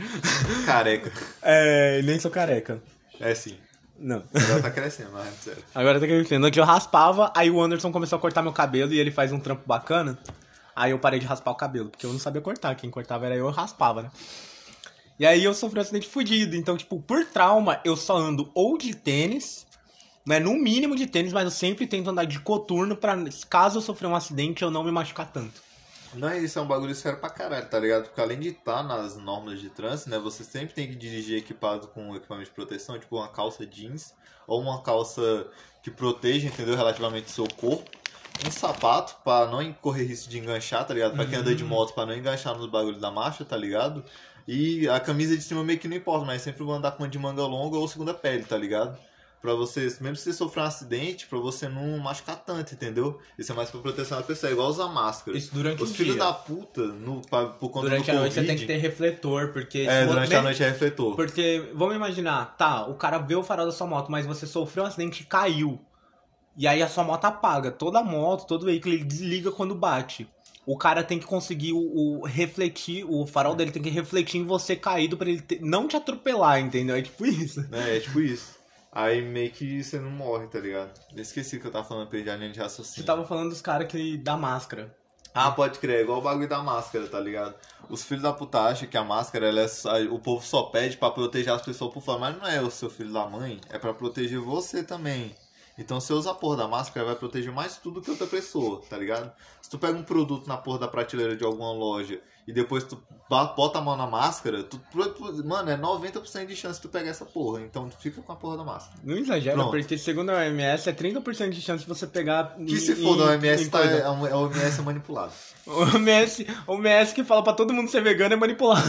Careca. É, nem sou careca. É sim. Não. Agora tá crescendo, mas é sério. Agora tá crescendo. Antes eu raspava, aí o Anderson começou a cortar meu cabelo e ele faz um trampo bacana. Aí eu parei de raspar o cabelo, porque eu não sabia cortar. Quem cortava era eu, eu raspava, né? E aí eu sofri um acidente fudido. Então, tipo, por trauma, eu só ando ou de tênis, né? No mínimo de tênis, mas eu sempre tento andar de coturno pra, caso eu sofrer um acidente, eu não me machucar tanto. Não, isso é um bagulho sério pra caralho, tá ligado? Porque além de estar nas normas de trânsito, né, você sempre tem que dirigir equipado com equipamento de proteção, tipo uma calça jeans ou uma calça que proteja, entendeu, relativamente seu corpo. Um sapato pra não correr risco de enganchar, tá ligado? Pra quem anda de moto, pra não enganchar nos bagulhos da marcha, tá ligado? E a camisa de cima meio que não importa, mas sempre vou andar com uma de manga longa ou segunda pele, tá ligado? Pra você, mesmo se você sofrer um acidente, pra você não machucar tanto, entendeu? Isso é mais pra proteção da pessoa, é igual usar máscara. Isso durante Os o filhos dia. da puta, no, pra, por conta Durante do a noite você tem que ter refletor, porque... É, durante você- a noite é refletor. Porque, vamos imaginar, tá, o cara vê o farol da sua moto, mas você sofreu um acidente e caiu. E aí a sua moto apaga. Toda moto, todo veículo, ele desliga quando bate. O cara tem que conseguir o, o refletir, o farol dele tem que refletir em você caído pra ele te- não te atropelar, entendeu? É tipo isso. É, é tipo isso. Aí meio que você não morre, tá ligado? Eu esqueci o que eu tava falando, perdi a linha de Você raciocínio. tava falando dos caras que dá máscara. Ah, pode crer, é igual o bagulho da máscara, tá ligado? Os filhos da puta acham que a máscara, ela é só- o povo só pede pra proteger as pessoas por fora, mas não é o seu filho da mãe, é pra proteger você também. Então se você usa a porra da máscara, vai proteger mais tudo que outra pessoa, tá ligado? Se tu pega um produto na porra da prateleira de alguma loja e depois tu bota a mão na máscara, tu, mano, é 90% de chance de tu pegar essa porra. Então tu fica com a porra da máscara. Não exagera, Pronto. porque segundo a OMS é 30% de chance de você pegar. Que se em- for da em- OMS, tá, é, um- é o OMS manipulado. O OMS, o OMS que fala pra todo mundo ser vegano é manipulado.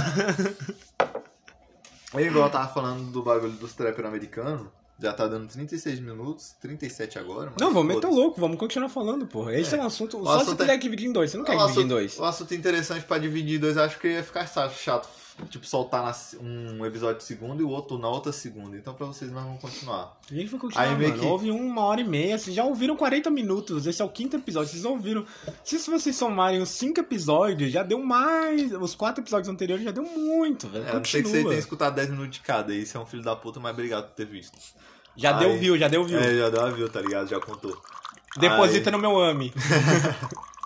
É igual eu tava falando do bagulho dos trapper americanos. Já tá dando 36 minutos, 37 agora. Não, vamos meter o louco, vamos continuar falando, porra. Esse é, um assunto. só assunto se puder é- dividir em dois. Você não quer É um dividir em assunto- dois. Um assunto interessante pra dividir em dois, acho que ia ficar chato, tipo, soltar na um episódio de segunda e o outro na outra segunda. Então pra vocês nós vamos continuar. A gente vai continuar, Aí mano. que- Houve uma hora e meia. Vocês já ouviram 40 minutos. Esse é o quinto episódio. Vocês ouviram. Se vocês somarem os cinco episódios, já deu mais. Os quatro episódios anteriores já deu muito, velho. É, a não ser que você Continua. tenha escutado 10 minutos de cada, você é um filho da puta, mas obrigado por ter visto. Já Aí- deu view, já deu view. É, já deu a view, tá ligado? Já contou. Deposita Aí- no meu AMI.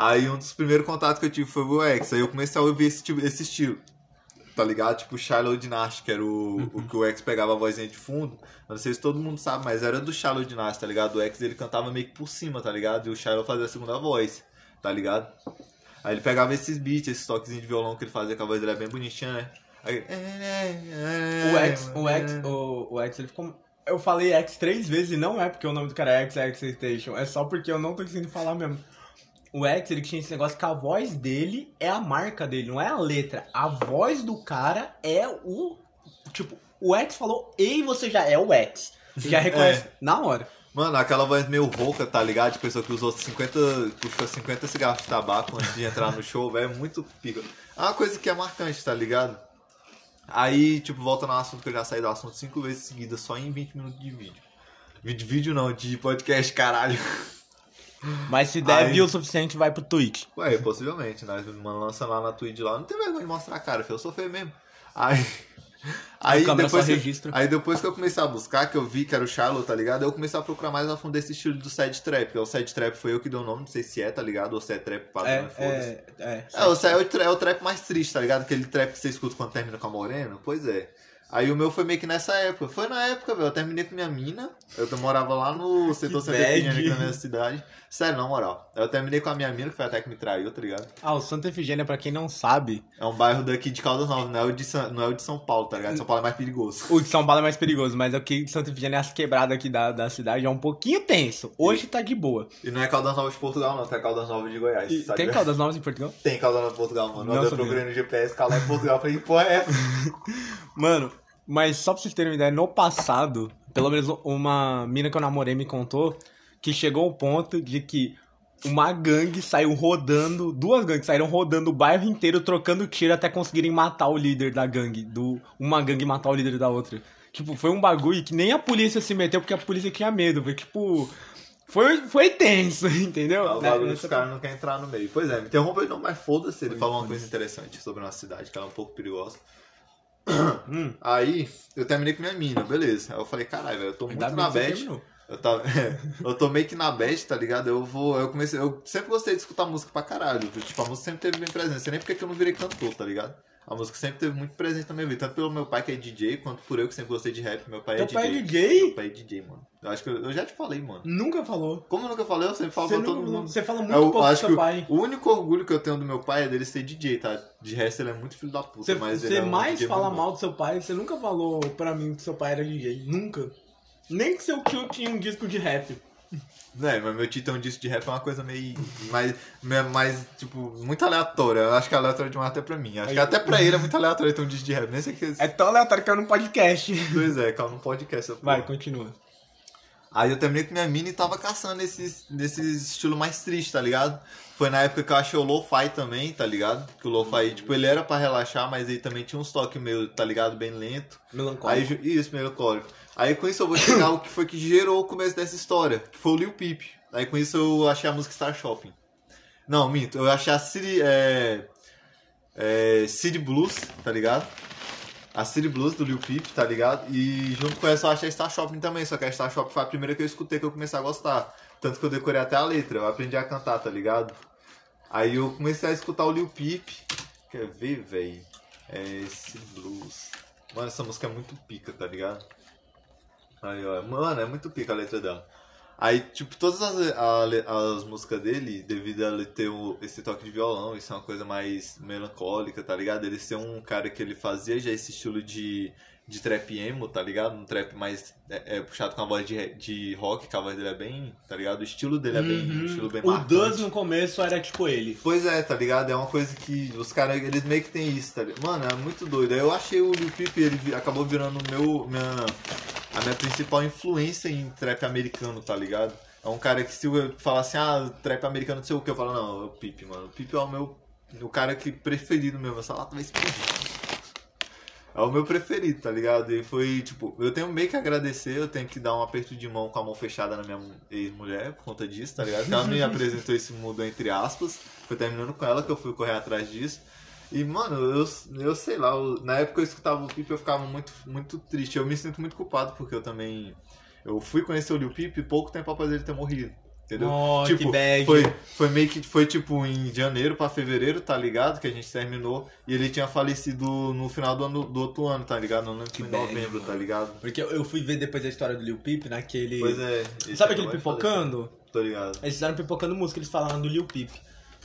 Aí um dos primeiros contatos que eu tive foi o X. Aí eu comecei a ouvir esse, tipo, esse estilo. Tá ligado? Tipo o Shiloh Dynasty, que era o, o que o X pegava a vozinha de fundo. Eu não sei se todo mundo sabe, mas era do Shiloh Dynasty, tá ligado? O X ele cantava meio que por cima, tá ligado? E o Shiloh fazia a segunda voz, tá ligado? Aí ele pegava esses beats, esses toquezinhos de violão que ele fazia, que a voz dele é bem bonitinha, né? O X, o X, o, o X, ele ficou. Eu falei X três vezes e não é porque o nome do cara é X X Station. É só porque eu não tô conseguindo falar mesmo. O X, ele tinha esse negócio que a voz dele é a marca dele, não é a letra. A voz do cara é o. Tipo, o X falou, ei, você já é o X. Já reconhece na hora. Mano, aquela voz meio rouca, tá ligado? De pessoa que usou 50, puxou 50 cigarros de tabaco antes de entrar no show, velho, é muito pica. É uma coisa que é marcante, tá ligado? Aí, tipo, volta no assunto que eu já saí do assunto cinco vezes seguidas, só em 20 minutos de vídeo. Vídeo, vídeo não, de podcast, caralho. Mas se der Aí- view o suficiente, vai pro Twitch. Ué, possivelmente, nós mano, lança lá na Twitch lá, não tem vergonha de mostrar a cara, filho, eu sou feio mesmo. Aí, Aí depois, que, aí depois que eu comecei a buscar, que eu vi que era o Charlotte, tá ligado? Eu comecei a procurar mais a fundo desse estilo do sad trap. Que é o sad trap foi eu que dei o nome, não sei se é, tá ligado? Ou se é trap padrão, É, foda-se. é, é. É, o, é, o, é o trap mais triste, tá ligado? Aquele trap que você escuta quando termina com a morena. Pois é. Aí o meu foi meio que nessa época. Foi na época, velho. Eu terminei com minha mina. Eu morava lá no setor Que Santa Efigênia, na minha cidade. Sério, na moral. Eu terminei com a minha mina, que foi até que me traiu, tá ligado? Ah, o Santa Efigênia, pra quem não sabe, É um bairro daqui de Caldas Novas, não é o de, San- não é o de São Paulo, tá ligado? São Paulo é mais perigoso. o de São Paulo é mais perigoso, mas aqui de Santa Efigênia, as quebradas aqui da, da cidade é um pouquinho tenso. Hoje tá de boa. E não é Caldas Novas de Portugal, não. Tá Caldas Novas de Goiás. E sabe? tem Caldas Novas em Portugal? Tem Caldas Novas de Portugal, mano. Não Não, eu procurei no GPS, Caldas de Portugal. Falei, que porra é? Mano, mas só pra vocês terem uma ideia, no passado, pelo menos uma mina que eu namorei me contou que chegou ao ponto de que uma gangue saiu rodando, duas gangues saíram rodando o bairro inteiro trocando tiro até conseguirem matar o líder da gangue, do uma gangue matar o líder da outra. Tipo, foi um bagulho que nem a polícia se meteu porque a polícia tinha medo, foi tipo foi foi tenso, entendeu? Ah, o Né, bagulho dos caras não quer entrar no meio. Pois é, me interrompeu não, mas foda-se. Ele falou uma coisa interessante sobre uma cidade que ela é um pouco perigosa. Hum, Aí, eu terminei com minha mina, beleza. Aí eu falei, caralho, velho, eu tô muito ainda na bad. Eu, tava, eu tô meio que na bad, tá ligado? Eu vou. Eu comecei. Eu sempre gostei de escutar música pra caralho. Tipo, a música sempre teve bem sei nem porque que eu não virei cantor, tá ligado? A música sempre teve muito presente na minha vida. Tanto pelo meu pai, que é DJ, quanto por eu que sempre gostei de rap. Meu pai é Teu DJ. pai é DJ? Meu pai é DJ, mano. Eu acho que eu, eu já te falei, mano. Nunca falou. Como eu nunca falei, eu sempre falo Você, pra todo mundo. você fala muito Eu pouco do acho seu que pai. o único orgulho que eu tenho do meu pai é dele ser DJ, tá? De resto, ele é muito filho da puta. Você, mas você ele é mais fala muito mal do seu pai, você nunca falou pra mim que seu pai era DJ. Nunca. Nem que seu tio tinha um disco de rap. É, mas meu um disco de rap é uma coisa meio. mais, mais tipo, muito aleatória. Eu acho que é aleatório demais até pra mim. Acho que até pra ele é muito aleatório ter um disco de rap. Nem sei que. É tão aleatório que eu no podcast. Pois é, calma, não podcast. Vai, continua. Aí eu terminei com minha mina e tava caçando esses, desses estilo mais triste, tá ligado? Foi na época que eu achei o lo-fi também, tá ligado? Que o lo-fi, tipo, ele era pra relaxar, mas ele também tinha uns toques meio, tá ligado? Bem lento. Aí, Melancólico. ju- isso, melancólico. Aí com isso eu vou chegar ao que foi que gerou o começo dessa história, que foi o Lil Peep. Aí com isso eu achei a música Star Shopping. Não, minto, eu achei a City, é, é, City Blues, tá ligado? A City Blues do Lil Peep, tá ligado? E junto com essa eu achei a Star Shopping também, só que a Star Shopping foi a primeira que eu escutei que eu comecei a gostar. Tanto que eu decorei até a letra, eu aprendi a cantar, tá ligado? Aí eu comecei a escutar o Lil Peep. Quer ver, velho? É City Blues. Mano, essa música é muito pica, tá ligado? Aí, ó, mano, é muito pica a letra dela. Aí, tipo, todas as, a as músicas dele, devido a ele ter o- esse toque de violão, isso é uma coisa mais melancólica, tá ligado? Ele ser um cara que ele fazia já esse estilo de, de trap emo, tá ligado? Um trap mais é, é, puxado com a voz de, de rock, que a voz dele é bem, tá ligado? O estilo dele é bem, um estilo bem Uhum. o marcante. Duz no começo era tipo ele. Pois é, tá ligado? É uma coisa que os caras, eles meio que tem isso, tá ligado? Mano, é muito doido. Aí eu achei o Lil Peep, ele acabou virando meu, minha, a minha principal influência em trap americano, tá ligado? É um cara que se eu falar assim, ah, trap americano não sei o que, eu falo, não, é o Peep, mano. O Peep é o meu, o cara que preferido mesmo, essa lata vai explodir. É o meu preferido, tá ligado? E foi, tipo, eu tenho meio que agradecer, eu tenho que dar um aperto de mão com a mão fechada na minha ex-mulher por conta disso, tá ligado? Ela me apresentou esse mundo entre aspas. Foi terminando com ela que eu fui correr atrás disso. E, mano, eu, eu sei lá, eu- na época eu escutava o Peep eu ficava muito, muito triste. Eu me sinto muito culpado porque eu também. Eu fui conhecer o Lil Peep pouco tempo após ele ter morrido. Entendeu? Oh, que bad. Foi, foi meio que foi tipo em janeiro pra fevereiro, tá ligado? Que a gente terminou. E ele tinha falecido no final do, ano, do outro ano, tá ligado? Não lembro se foi em bad, novembro, tá ligado? Porque eu fui ver depois a história do Lil Peep naquele. Pois é. Sabe aquele pipocando? falecer. Tô ligado. Eles fizeram pipocando música, eles falaram do Lil Peep.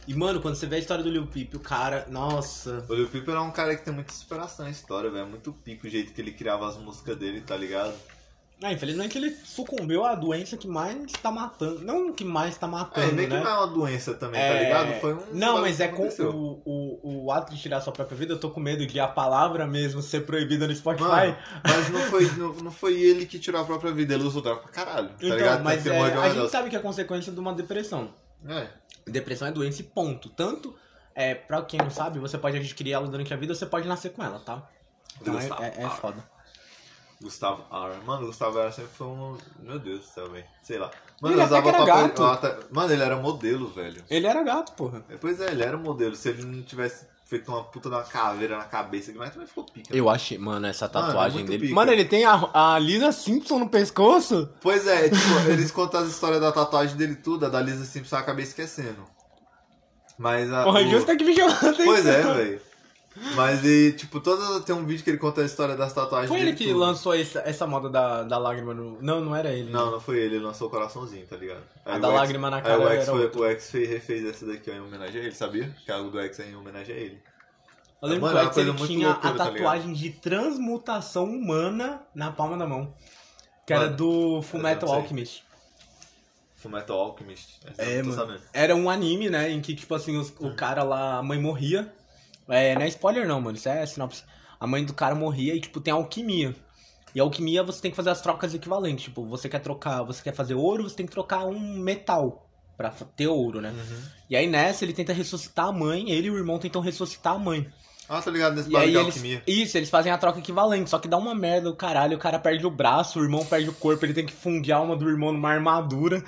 E, mano, quando você vê a história do Lil Peep, o cara. Nossa. O Lil Peep era um cara que tem muita superação na história, velho. É muito pico o jeito que ele criava as músicas dele, tá ligado? Ah, infelizmente ele sucumbiu à doença que mais tá matando. Não que mais tá É, matando, meio que né? não é uma doença também, tá É, ligado? Foi um. Não, mas que é com o, o, o ato de tirar sua própria vida, eu tô com medo de a palavra mesmo ser proibida no Spotify. Mano, mas não foi, não, não foi ele que tirou a própria vida, ele usou droga pra caralho, tá então, ligado? mas que é, a gente sabe que é consequência de uma depressão. É. Depressão é doença e ponto. Tanto, é, pra quem não sabe, você pode adquirir ela durante a vida ou você pode nascer com ela, tá? Então é, Gustavo é, é foda. Gustavo Ara. Mano, o Gustavo Ara sempre foi um. Meu Deus do céu, velho. Sei lá. Mano, Ele usava papel. gato. Mano, ele era modelo, velho. Ele era gato, porra. É, Pois é, ele era modelo. Se ele não tivesse. Feito uma puta de uma caveira na cabeça, mas também ficou pica. Eu achei, mano, essa Mano, é tatuagem dele. pica. Mano, ele tem a, a Lisa Simpson no pescoço? Pois é, tipo, eles contam as histórias da tatuagem dele tudo, a da Lisa Simpson acabei esquecendo. Mas a. Porra, o- justo tá que me atenção. Pois é, velho. Mas e, tipo, toda, tem um vídeo que ele conta a história das tatuagens Foi ele que tudo. lançou essa, essa moda da, da lágrima no. Não, não era ele. Não, né? não foi ele, ele lançou o coraçãozinho, tá ligado? A da X- lágrima na aí cara o X, era foi, o X fez, refez essa daqui ó, em homenagem a ele, sabia? Que a do X é em homenagem a ele. Eu lembro Mano, é que o X tinha loucura, a tá tatuagem de transmutação humana na palma da mão. Que era Mano, do eu Fullmetal. Alchemist. Fullmetal Alchemist. É, tô mano. sabendo. Era um anime, né? Em que, tipo assim, os- o cara lá, a mãe morria. É, não é spoiler não, mano. Isso é sinopse. A mãe do cara morria e, tipo, tem alquimia. E a alquimia você tem que fazer as trocas equivalentes. Tipo, você quer trocar, você quer fazer ouro, você tem que trocar um metal pra f- ter ouro, né? Uhum. E aí nessa ele tenta ressuscitar a mãe, ele e o irmão tentam ressuscitar a mãe. Ah, tá ligado nesse bagulho de eles. alquimia. Isso, eles fazem a troca equivalente, só que dá uma merda o caralho, o cara perde o braço, o irmão perde o corpo, ele tem que fundir a alma do irmão numa armadura.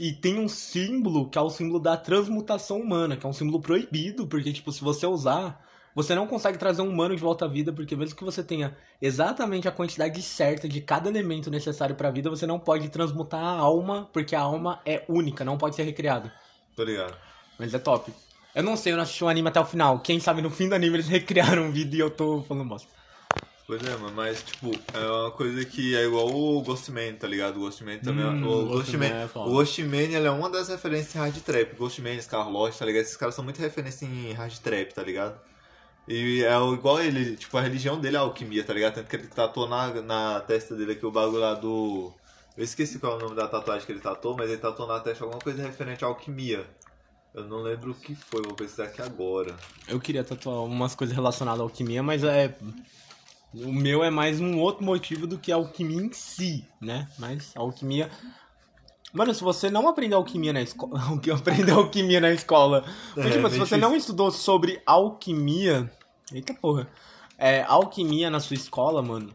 E tem um símbolo que é o símbolo da transmutação humana, que é um símbolo proibido, porque, tipo, se você usar, você não consegue trazer um humano de volta à vida, porque mesmo que você tenha exatamente a quantidade certa de cada elemento necessário pra vida, você não pode transmutar a alma, porque a alma é única, não pode ser recriada. Tô ligado. Mas é top. Eu não sei, eu não assisti o anime até o final. Quem sabe no fim do anime eles recriaram um vídeo e eu tô falando bosta. Pois é, mano, mas tipo, é uma coisa que é igual o Ghostman, tá ligado? O Ghostman também. Hum, o Ghostman Ghostman, é foda. o Ghostman ele é uma das referências em hard trap. Ghostman, Scarlett, tá ligado? Esses caras são muito referência em hard trap, tá ligado? E é igual ele, tipo, a religião dele é a alquimia, tá ligado? Tanto que ele tatuou na, na testa dele aqui o bagulho lá do. Eu esqueci qual é o nome da tatuagem que ele tatuou, mas ele tatuou na testa alguma coisa referente à alquimia. Eu não lembro o que foi, vou pesquisar aqui agora. Eu queria tatuar umas coisas relacionadas à alquimia, mas é. O meu é mais um outro motivo do que a alquimia em si, né? Mas a alquimia. Mano, se você não aprender alquimia na escola. aprender alquimia na escola. Mas, É, tipo, se você não estudou sobre alquimia. Eita porra. É, alquimia na sua escola, mano.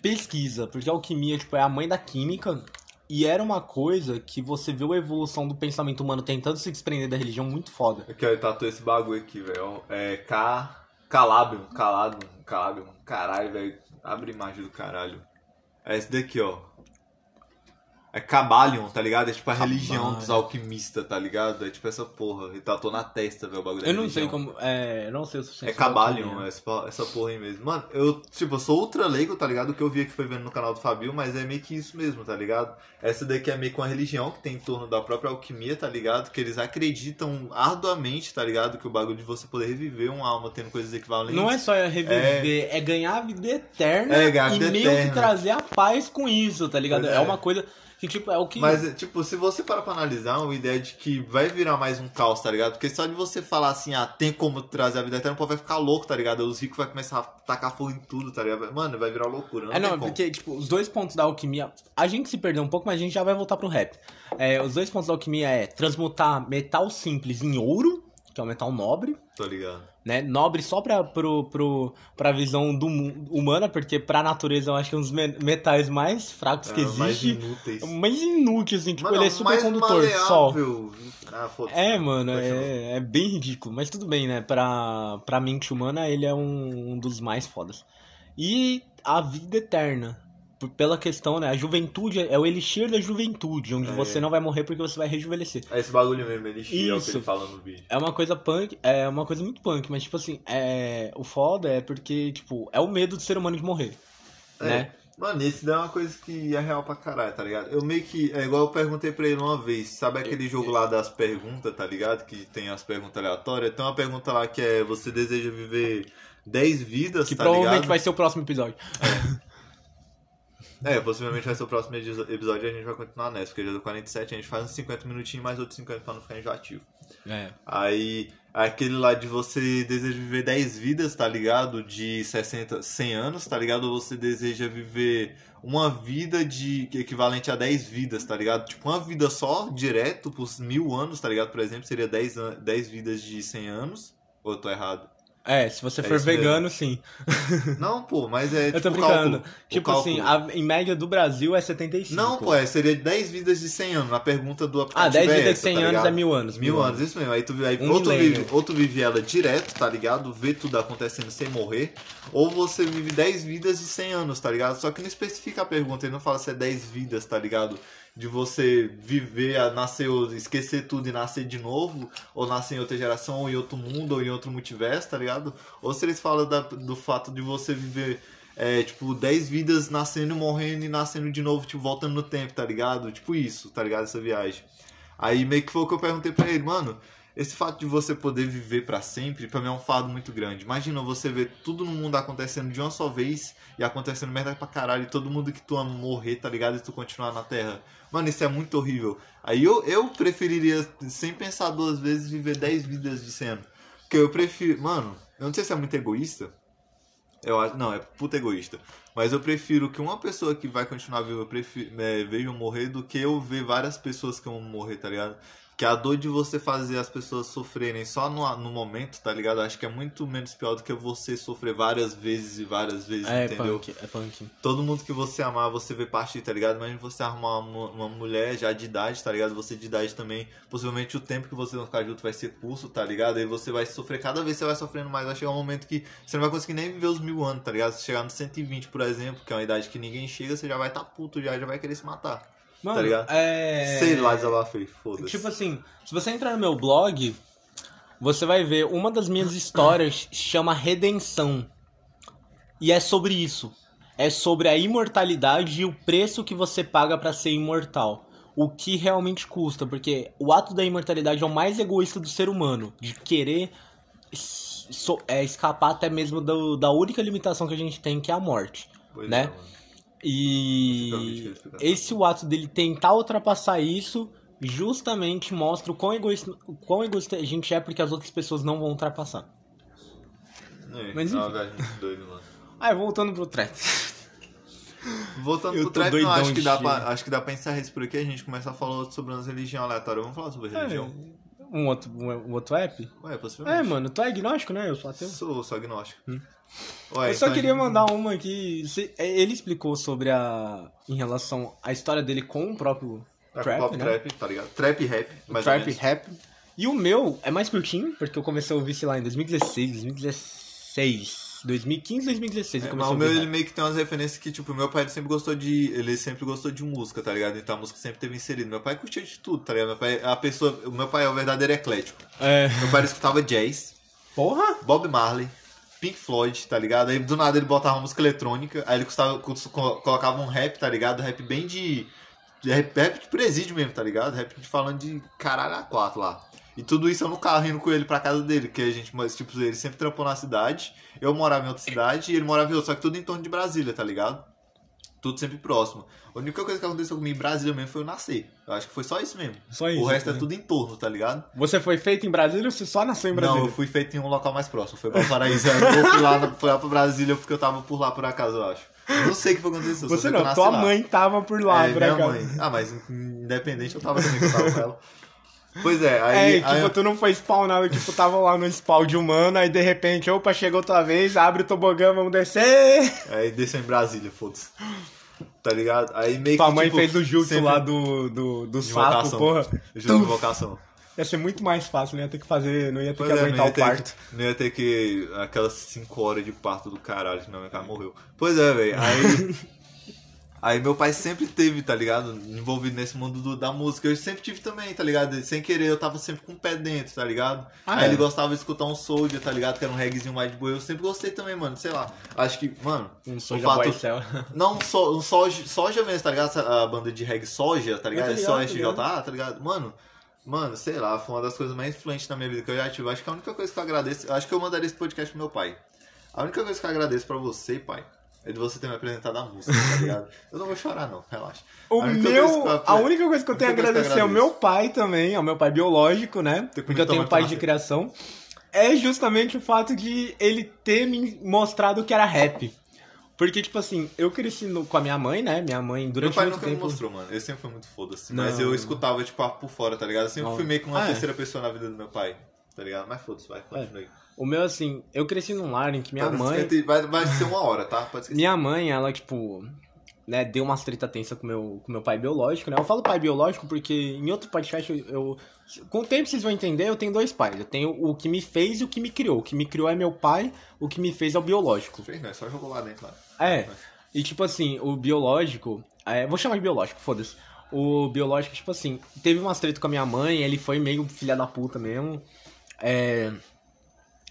Pesquisa, porque a alquimia, tipo, é a mãe da química. E era uma coisa que você viu a evolução do pensamento humano tentando se desprender da religião muito foda. Aqui, ó, ele tatuou esse bagulho aqui, velho. É K. Calabium, Calabium, Calabium. Caralho, velho. Abre imagem do caralho. É esse daqui, ó. É Cabalion, tá ligado? É tipo a religião dos alquimistas, tá ligado? É tipo essa porra. Ele tatuou na testa, velho, o bagulho Eu não sei religião. como. É, eu não sei o suficiente. É Cabalion, essa, po- essa porra aí mesmo. Mano, eu, tipo, eu sou ultra leigo, tá ligado? O que eu vi aqui foi vendo no canal do Fabio, mas é meio que isso mesmo, tá ligado? Essa daqui é meio que uma religião que tem em torno da própria alquimia, tá ligado? Que eles acreditam arduamente, tá ligado? Que o bagulho de você poder reviver uma alma tendo coisas equivalentes. Não é só reviver, é, ganhar a vida eterna É, ganhar a e vida meio eterna. que trazer a paz com isso, tá ligado? Pois É. é. uma coisa que, tipo, é o que. Mas, tipo, se você parar pra analisar, uma ideia de que vai virar mais um caos, tá ligado? Porque só de você falar assim, ah, tem como trazer a vida eterna, o povo vai ficar louco, tá ligado? Os ricos vão começar a tacar fogo em tudo, tá ligado? Mano, vai virar loucura. Não É, não, porque, tipo, os dois pontos da alquimia. A gente se perdeu um pouco, mas a gente já vai voltar pro rap. É, os dois pontos da alquimia é transmutar metal simples em ouro, que é um metal nobre, Tô ligado. Né? Nobre só pra, pro, pro, pra visão do, humana, porque pra natureza eu acho que é um dos me- metais mais fracos que É, mais existe. inúteis. Mais inútil, assim, tipo, Mano, ele é o super mais condutor só. Ah. É, mano, é, é bem ridículo. Mas tudo bem, né? Pra, pra mente humana, ele é um, um dos mais fodas. E a vida eterna. Pela questão, né? A juventude é o elixir da juventude, onde É. você não vai morrer porque você vai rejuvenescer. É esse bagulho mesmo, ele chia, é o que Isso. ele fala no vídeo. É uma coisa punk, é uma coisa muito punk, mas tipo assim, é, o foda é porque, tipo, é o medo do ser humano de morrer. É. Né? Mano, esse daí é uma coisa que é real pra caralho, tá ligado? Eu meio que. É igual eu perguntei pra ele uma vez. Sabe aquele jogo lá das perguntas, tá ligado? Que tem as perguntas aleatórias? Tem uma pergunta lá que é: Você deseja viver 10 vidas, Que tá provavelmente ligado? vai ser o próximo episódio. É, possivelmente vai ser o próximo episódio e a gente vai continuar nessa, porque já deu 47, a gente faz uns 50 minutinhos mais outros 50 pra não ficar enjoativo. É. Aí, aquele lá de você deseja viver 10 vidas, tá ligado? De 60, 100 anos, tá ligado? Ou você deseja viver uma vida de equivalente a 10 vidas, tá ligado? Tipo, uma vida só, direto, por mil anos, tá ligado? Por exemplo, seria 10, an- 10 vidas de 100 anos. Ou eu tô errado? É, se você É for isso mesmo. vegano, sim. Não, pô, mas é Eu tô tipo brincando. cálculo. Tipo assim, a, em média do Brasil é 75. Não, pô, é, seria 10 vidas de 100 anos. Na pergunta do Ah, aplicativo 10 é vidas de essa, 100 tá anos ligado? é mil anos. Mil anos, isso mesmo. Aí tu aí, Um ou, tu milênio. vive, ou tu vive ela direto, tá ligado? Vê tudo acontecendo sem morrer. Ou você vive 10 vidas de 100 anos, tá ligado? Só que não especifica a pergunta, ele não fala se é 10 vidas, tá ligado? De você viver, nascer, esquecer tudo e nascer de novo, ou nascer em outra geração, ou em outro mundo, ou em outro multiverso, tá ligado? Ou se eles falam da- do fato de você viver, é, tipo, 10 vidas nascendo, morrendo e nascendo de novo, tipo, voltando no tempo, tá ligado? Tipo isso, tá ligado? Essa viagem. Aí meio que foi o que eu perguntei pra ele, mano. Esse fato de você poder viver pra sempre, pra mim é um fardo muito grande. Imagina você ver tudo no mundo acontecendo de uma só vez e acontecendo merda pra caralho e todo mundo que tu ama morrer, tá ligado? E tu continuar na Terra. Mano, isso é muito horrível. Aí eu, eu preferiria, sem pensar duas vezes, viver 10 vidas de 100 anos. Porque eu prefiro. Mano, eu não sei se é muito egoísta. Eu acho. Não, é puta egoísta. Mas eu prefiro que uma pessoa que vai continuar viva é, veja eu morrer do que eu ver várias pessoas que vão morrer, tá ligado? Que a dor de você fazer as pessoas sofrerem só no, no momento, tá ligado? Acho que é muito menos pior do que você sofrer várias vezes e várias vezes, É entendeu? punk, é punk. Todo mundo que você amar, você vê partir, tá ligado? Imagina você arrumar uma, uma mulher já de idade, tá ligado? Você de idade também, possivelmente o tempo que vocês vão ficar junto vai ser curso, tá ligado? Aí você vai sofrer, cada vez você vai sofrendo mais, vai chegar um momento que você não vai conseguir nem viver os mil anos, tá ligado? Se chegar no 120, por exemplo, que é uma idade que ninguém chega, você já vai estar tá puto, já, já vai querer se matar. Mano, ligado? é... Sei lá, desabafei, foda-se. Tipo assim, se você entrar no meu blog, você vai ver uma das minhas histórias chama Redenção. E é sobre isso. É sobre a imortalidade e o preço que você paga pra ser imortal. O que realmente custa, porque o ato da imortalidade é o mais egoísta do ser humano, de querer so- é, escapar até mesmo do- da única limitação que a gente tem, que é a morte. Pois né? é. E quero explicar. esse o ato dele tentar ultrapassar isso justamente mostra o quão egoísta, o quão egoísta a gente é porque as outras pessoas não vão ultrapassar. É, Mas é uma enfim. viagem muito doida, mano. Ah, voltando pro trap. Voltando Eu pro trap, não, acho que, dá pra, acho que dá pra encerrar isso por aqui. A gente começa a falar sobre umas religiões aleatórias. Vamos falar sobre religião? Um outro, um, outro app? Ué, possivelmente. É, mano, tu é agnóstico, né? Eu sou ateu. Sou, sou agnóstico. Hum. Ué, Eu só então queria gente- mandar uma aqui. é, Ele explicou sobre a. em relação à história dele com o próprio É, trap, pop né? trap, tá ligado? Trap rap, mais trap rap. E o meu é mais curtinho, porque eu comecei a ouvir, sei lá, em 2016, 2016. 2015, 2016 eu É, mas o meu, ele meio que tem umas referências que, tipo, meu pai sempre gostou de. Ele sempre gostou de música, tá ligado? Então a música sempre teve inserido. Meu pai curtia de tudo, tá ligado? Meu pai, a pessoa, o meu pai é o verdadeiro eclético. É. Meu pai escutava jazz, Porra! Bob Marley, Pink Floyd, tá ligado? Aí do nada ele botava música eletrônica, aí ele custava, cus- co- colocava um rap, tá ligado? Rap bem de. de rap, rap de presídio mesmo, tá ligado? Rap de falando de caralho a quatro lá. E tudo isso eu no carro indo com ele pra casa dele, que a gente, mas tipo, ele sempre trampou na cidade, eu morava em outra cidade e ele morava em outra, só que tudo em torno de Brasília, tá ligado? Tudo sempre próximo. A única coisa que aconteceu comigo em Brasília mesmo foi eu nascer. Eu acho que foi só isso mesmo. Só isso. o resto é né? tudo em torno, tá ligado? Você foi feito em Brasília ou você só nasceu em Brasília? Não, eu fui feito em um local mais próximo. Foi pra Paraíso. eu fui lá, fui lá pra Brasília porque eu tava por lá por acaso, eu acho. Eu não sei o que foi aconteceu. Você não, tua lá. mãe tava por lá, é, por minha acaso. mãe. Ah, mas independente eu tava também que eu tava com ela. Pois é, É, aí. tipo, aí- tu não foi spawnado, tipo, tava lá no spawn de humano, aí de repente, opa, chegou tua vez, abre o tobogã, vamos descer. Aí desceu em Brasília, foda-se. Tá ligado? Aí meio Tua que. mãe tipo, fez o jutsu sempre- lá do, do, do sapo, invocação. porra. Jutsu de invocação. Ia ser muito mais fácil, não ia ter que fazer, não ia ter Pois que é, aguentar o parto. Que, não ia ter que. Aquelas 5 horas de parto do caralho, que minha cara morreu. Pois é, velho. Aí. Aí meu pai sempre teve, tá ligado? Envolvido nesse mundo do- da música. Eu sempre tive também, tá ligado? Sem querer, eu tava sempre com o pé dentro, tá ligado? Ah, Aí é? ele gostava de escutar um Soldier, tá ligado? Que era um reggaezinho mais de boa. Eu sempre gostei também, mano. Sei lá. Acho que, mano. Um o Soulja fato- Boy Cell. Não, so, um soja, soja mesmo, tá ligado? A banda de reggae Soja, tá ligado? É só SJA, tá ligado? Mano, mano, sei lá, foi uma das coisas mais influentes na minha vida que eu já tive. Acho que a única coisa que eu agradeço, acho que eu mandaria esse podcast pro meu pai. A única coisa que eu agradeço pra você, pai, é de você ter me apresentado a música, tá ligado? Eu não vou chorar, não, relaxa. O A meu, eu- a única coisa que eu tenho a agradecer ao meu pai também, ao meu pai biológico, né? Porque eu tenho um pai de criação. É justamente o fato de ele ter me mostrado que era rap. Porque, tipo assim, eu cresci no- com a minha mãe, né? Minha mãe, Meu durante pai muito nunca tempo... me mostrou, mano. Ele sempre foi muito foda-se. Mas eu escutava, tipo, por fora, tá ligado? Eu sempre Não. fui meio que uma Ah, é? terceira pessoa na vida do meu pai. tá ligado? Mas foda-se, vai, continua aí. O meu, assim, eu cresci num lar em que minha Tá, mãe. 50 vai, vai ser uma hora, tá? Minha mãe, ela, tipo, né, deu umas treta tensa com meu, com meu pai biológico, né? Eu falo pai biológico porque em outro podcast eu, eu- Com o tempo vocês vão entender, eu tenho dois pais. Eu tenho o que me fez e o que me criou. O que me criou é meu pai, o que me fez é o biológico. Fez, não, é só jogou lá dentro lá. É. E tipo assim, o biológico. é, vou chamar de biológico, foda-se. O biológico, tipo assim, teve umas treta com a minha mãe, ele foi meio filha da puta mesmo. É.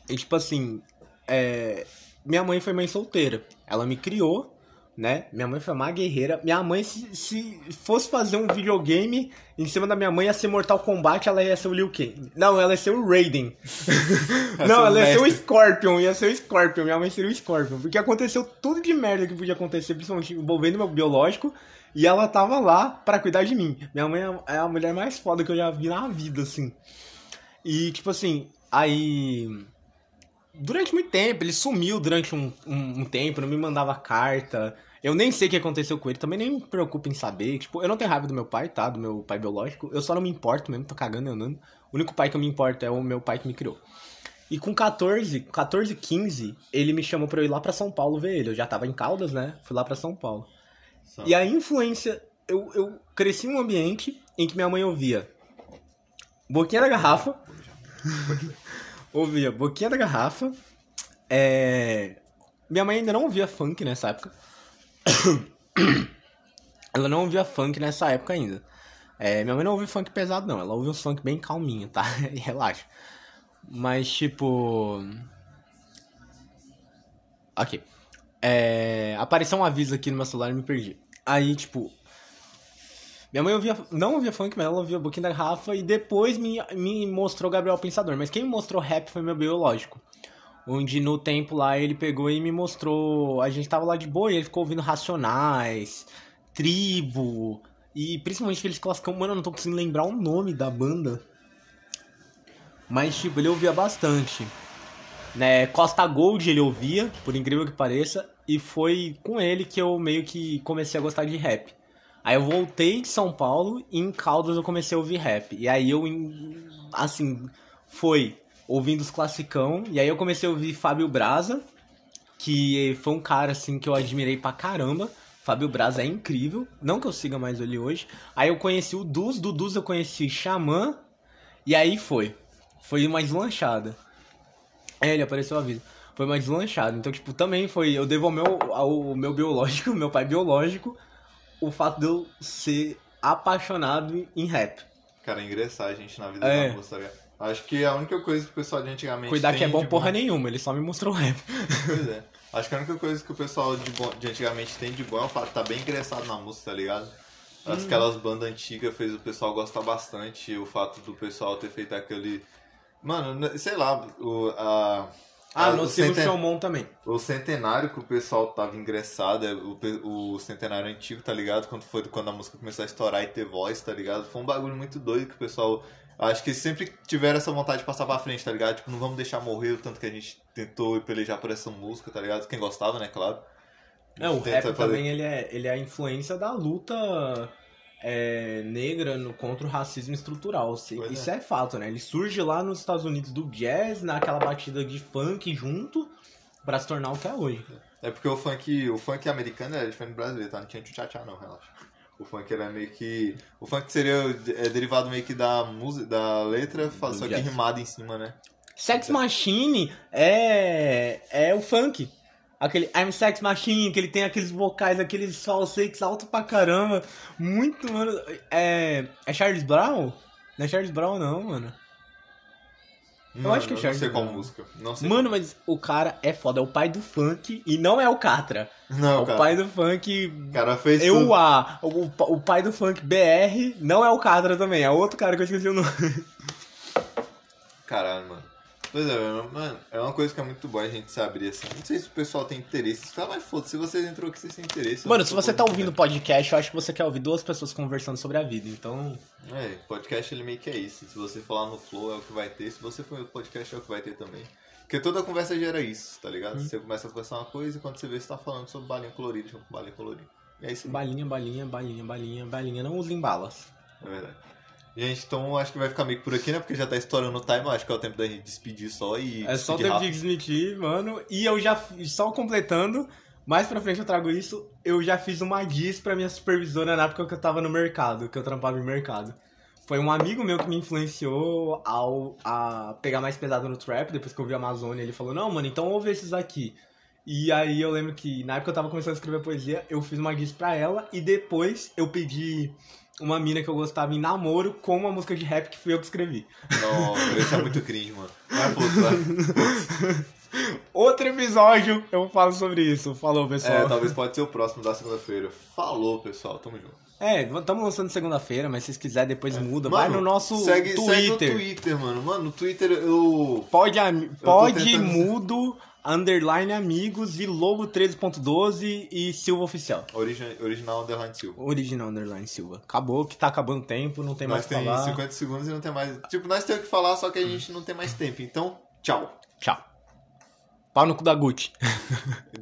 E tipo assim, é, minha mãe foi mãe solteira. Ela me criou, né? Minha mãe foi uma guerreira. Minha mãe, se, se fosse fazer um videogame em cima da minha mãe, ia ser Mortal Kombat, ela ia ser o Liu Kang. Não, ela ia ser o Raiden. Não, ela ia ser o. Scorpion, ia ser o Scorpion. Minha mãe seria o Scorpion. Porque aconteceu tudo de merda que podia acontecer, principalmente envolvendo meu biológico. E ela tava lá pra cuidar de mim. Minha mãe é a mulher mais foda que eu já vi na vida, assim. E, tipo assim, aí. Durante muito tempo, ele sumiu durante um, um, um tempo, não me mandava carta. Eu nem sei o que aconteceu com ele, também nem me preocupo em saber. Tipo, eu não tenho raiva do meu pai, tá? Do meu pai biológico. Eu só não me importo mesmo, tô cagando e andando. O único pai que eu me importo é o meu pai que me criou. E com 14, 14, 15, ele me chamou pra eu ir lá pra São Paulo ver ele. Eu já tava em Caldas, né? Fui lá pra São Paulo. Só. E a influência. Eu, eu cresci em um ambiente em que minha mãe ouvia Boquinha da Garrafa. Ouvia Boquinha da Garrafa. É... Minha mãe ainda não ouvia funk nessa época. ela não ouvia funk nessa época ainda. É, minha mãe não ouve funk pesado, não. Ela ouve uns funk bem calminho, tá? E relaxa. Mas, tipo. Ok. É, apareceu um aviso aqui no meu celular e me perdi. Aí, tipo. Minha mãe ouvia, não ouvia funk, mas ela ouvia Boquinha da Rafa e depois me, me mostrou Gabriel Pensador. Mas quem me mostrou rap foi meu biológico. Onde no tempo lá ele pegou e me mostrou. A gente tava lá de boa e ele ficou ouvindo Racionais, Tribo. E principalmente aqueles classicão. Mano, eu não tô conseguindo lembrar o nome da banda. Mas, tipo, ele ouvia bastante. Né, Costa Gold ele ouvia, por incrível que pareça. E foi com ele que eu meio que comecei a gostar de rap. Aí eu voltei de São Paulo e em Caldas eu comecei a ouvir rap. E aí eu, assim, foi ouvindo os classicão. E aí eu comecei a ouvir Fábio Braza, que foi um cara, assim, que eu admirei pra caramba. Fábio Braza é incrível. Não que eu siga mais ele hoje. Aí eu conheci o Dus, do Dus eu conheci Xamã. E aí foi. Foi uma deslanchada. É, ele apareceu a vida. Foi uma deslanchada. Então, tipo, também foi. Eu devo ao meu, ao meu biológico, meu pai biológico, o fato de eu ser apaixonado em rap. Cara, ingressar a gente na vida É. da moça, tá ligado? Acho que a única coisa que o pessoal de antigamente Cuidar que é bom porra nenhuma, ele só me mostrou rap. Pois é. Acho que a única coisa que o pessoal de, bom- de antigamente tem de bom é o fato de estar bem ingressado na música, tá ligado? Hum. Aquelas bandas antigas fez o pessoal gostar bastante. O fato do pessoal ter feito aquele. Mano, sei lá, o, a. Ah, a- no o, Silvio centen- Showmon também. o centenário que o pessoal tava ingressado, é o, o centenário antigo, tá ligado? Quando foi quando a música começou a estourar e ter voz, tá ligado? Foi um bagulho muito doido que o pessoal. Acho que sempre tiveram essa vontade de passar pra frente, tá ligado? Tipo, não vamos deixar morrer o tanto que a gente tentou pelejar por essa música, tá ligado? Quem gostava, né, claro. É, o rap fazer- também, ele é, ele é a influência da luta é, negra no, contra o racismo estrutural. Se- Pois Isso é. fato, né? Ele surge lá nos Estados Unidos do jazz, naquela batida de funk junto, pra se tornar o que é hoje. É porque o funk, o funk americano é diferente do brasileiro, tá? Não tinha tchá não, relaxa. O funk era meio que. O funk seria é, derivado meio que da música, da letra, só que rimado em cima, né? Sex Machine é, é o funk. Aquele I'm Sex Machine, que ele tem aqueles vocais, aqueles falsetes alto pra caramba. Muito, mano. É, é Charles Brown? Não é Charles Brown, não, mano. Mano, acho que é eu não Charles sei qual Brown. música. Não sei. Mano, mas o cara é foda, é o pai do funk e não é o Catra. qual. É Não, o cara. pai do funk. O cara fez Eu. A. O, o pai do funk BR não é o Catra também, é outro cara que eu esqueci o nome. Caralho. Pois é, mano, é uma coisa que é muito boa a gente se abrir assim. Não sei se o pessoal tem interesse. Tá, mas foda se vocês entrou aqui, vocês têm interesse. Mano, se você tá ouvindo podcast, eu acho que você quer ouvir duas pessoas conversando sobre a vida, então. É, podcast ele meio que é isso. Se você falar no flow é o que vai ter, se você for no podcast é o que vai ter também. Porque toda conversa gera isso, tá ligado? Hum. Você começa a conversar uma coisa e quando você vê, você tá falando sobre balinha colorida com balinha colorida. É isso aí, Balinha, balinha, balinha, balinha, balinha, não usem balas. é verdade. Gente, então acho que vai ficar meio que por aqui, né? Porque já tá estourando o time, acho que é o tempo da gente despedir só e. É só o tempo de rápido. desmentir, mano. E eu já, só completando, mais pra frente eu trago isso, eu já fiz uma diss pra minha supervisora na época que eu tava no mercado, que eu trampava em mercado. Foi um amigo meu que me influenciou ao, a pegar mais pesado no trap, depois que eu vi a Amazônia, ele falou, não, mano, então ouve esses aqui. E aí eu lembro que na época eu tava começando a escrever poesia, eu fiz uma diss pra ela e depois eu pedi uma mina que eu gostava em namoro com uma música de rap que fui eu que escrevi. Não, esse é muito cringe, mano. Vai, vai. Outro episódio eu falo sobre isso. Falou, pessoal. É, talvez pode ser o próximo da segunda-feira. Falou, pessoal. Tamo junto. É, estamos lançando segunda-feira, mas se vocês quiserem depois muda. Vai Mano, no nosso segue, Segue o Twitter. Twitter, mano. Mano, no Twitter eu. Pode, ami- pode tentando- mudo, underline amigos e logo 13.12 e Silva Oficial. Origi original Underline Silva. Original underline Silva. Acabou, que tá acabando o tempo, não tem mais Nós o que tem falar. 50 segundos e não tem mais. Tipo, nós temos que falar, só que a gente não tem mais tempo. Então, tchau. Tchau. Pau no cu da Gucci.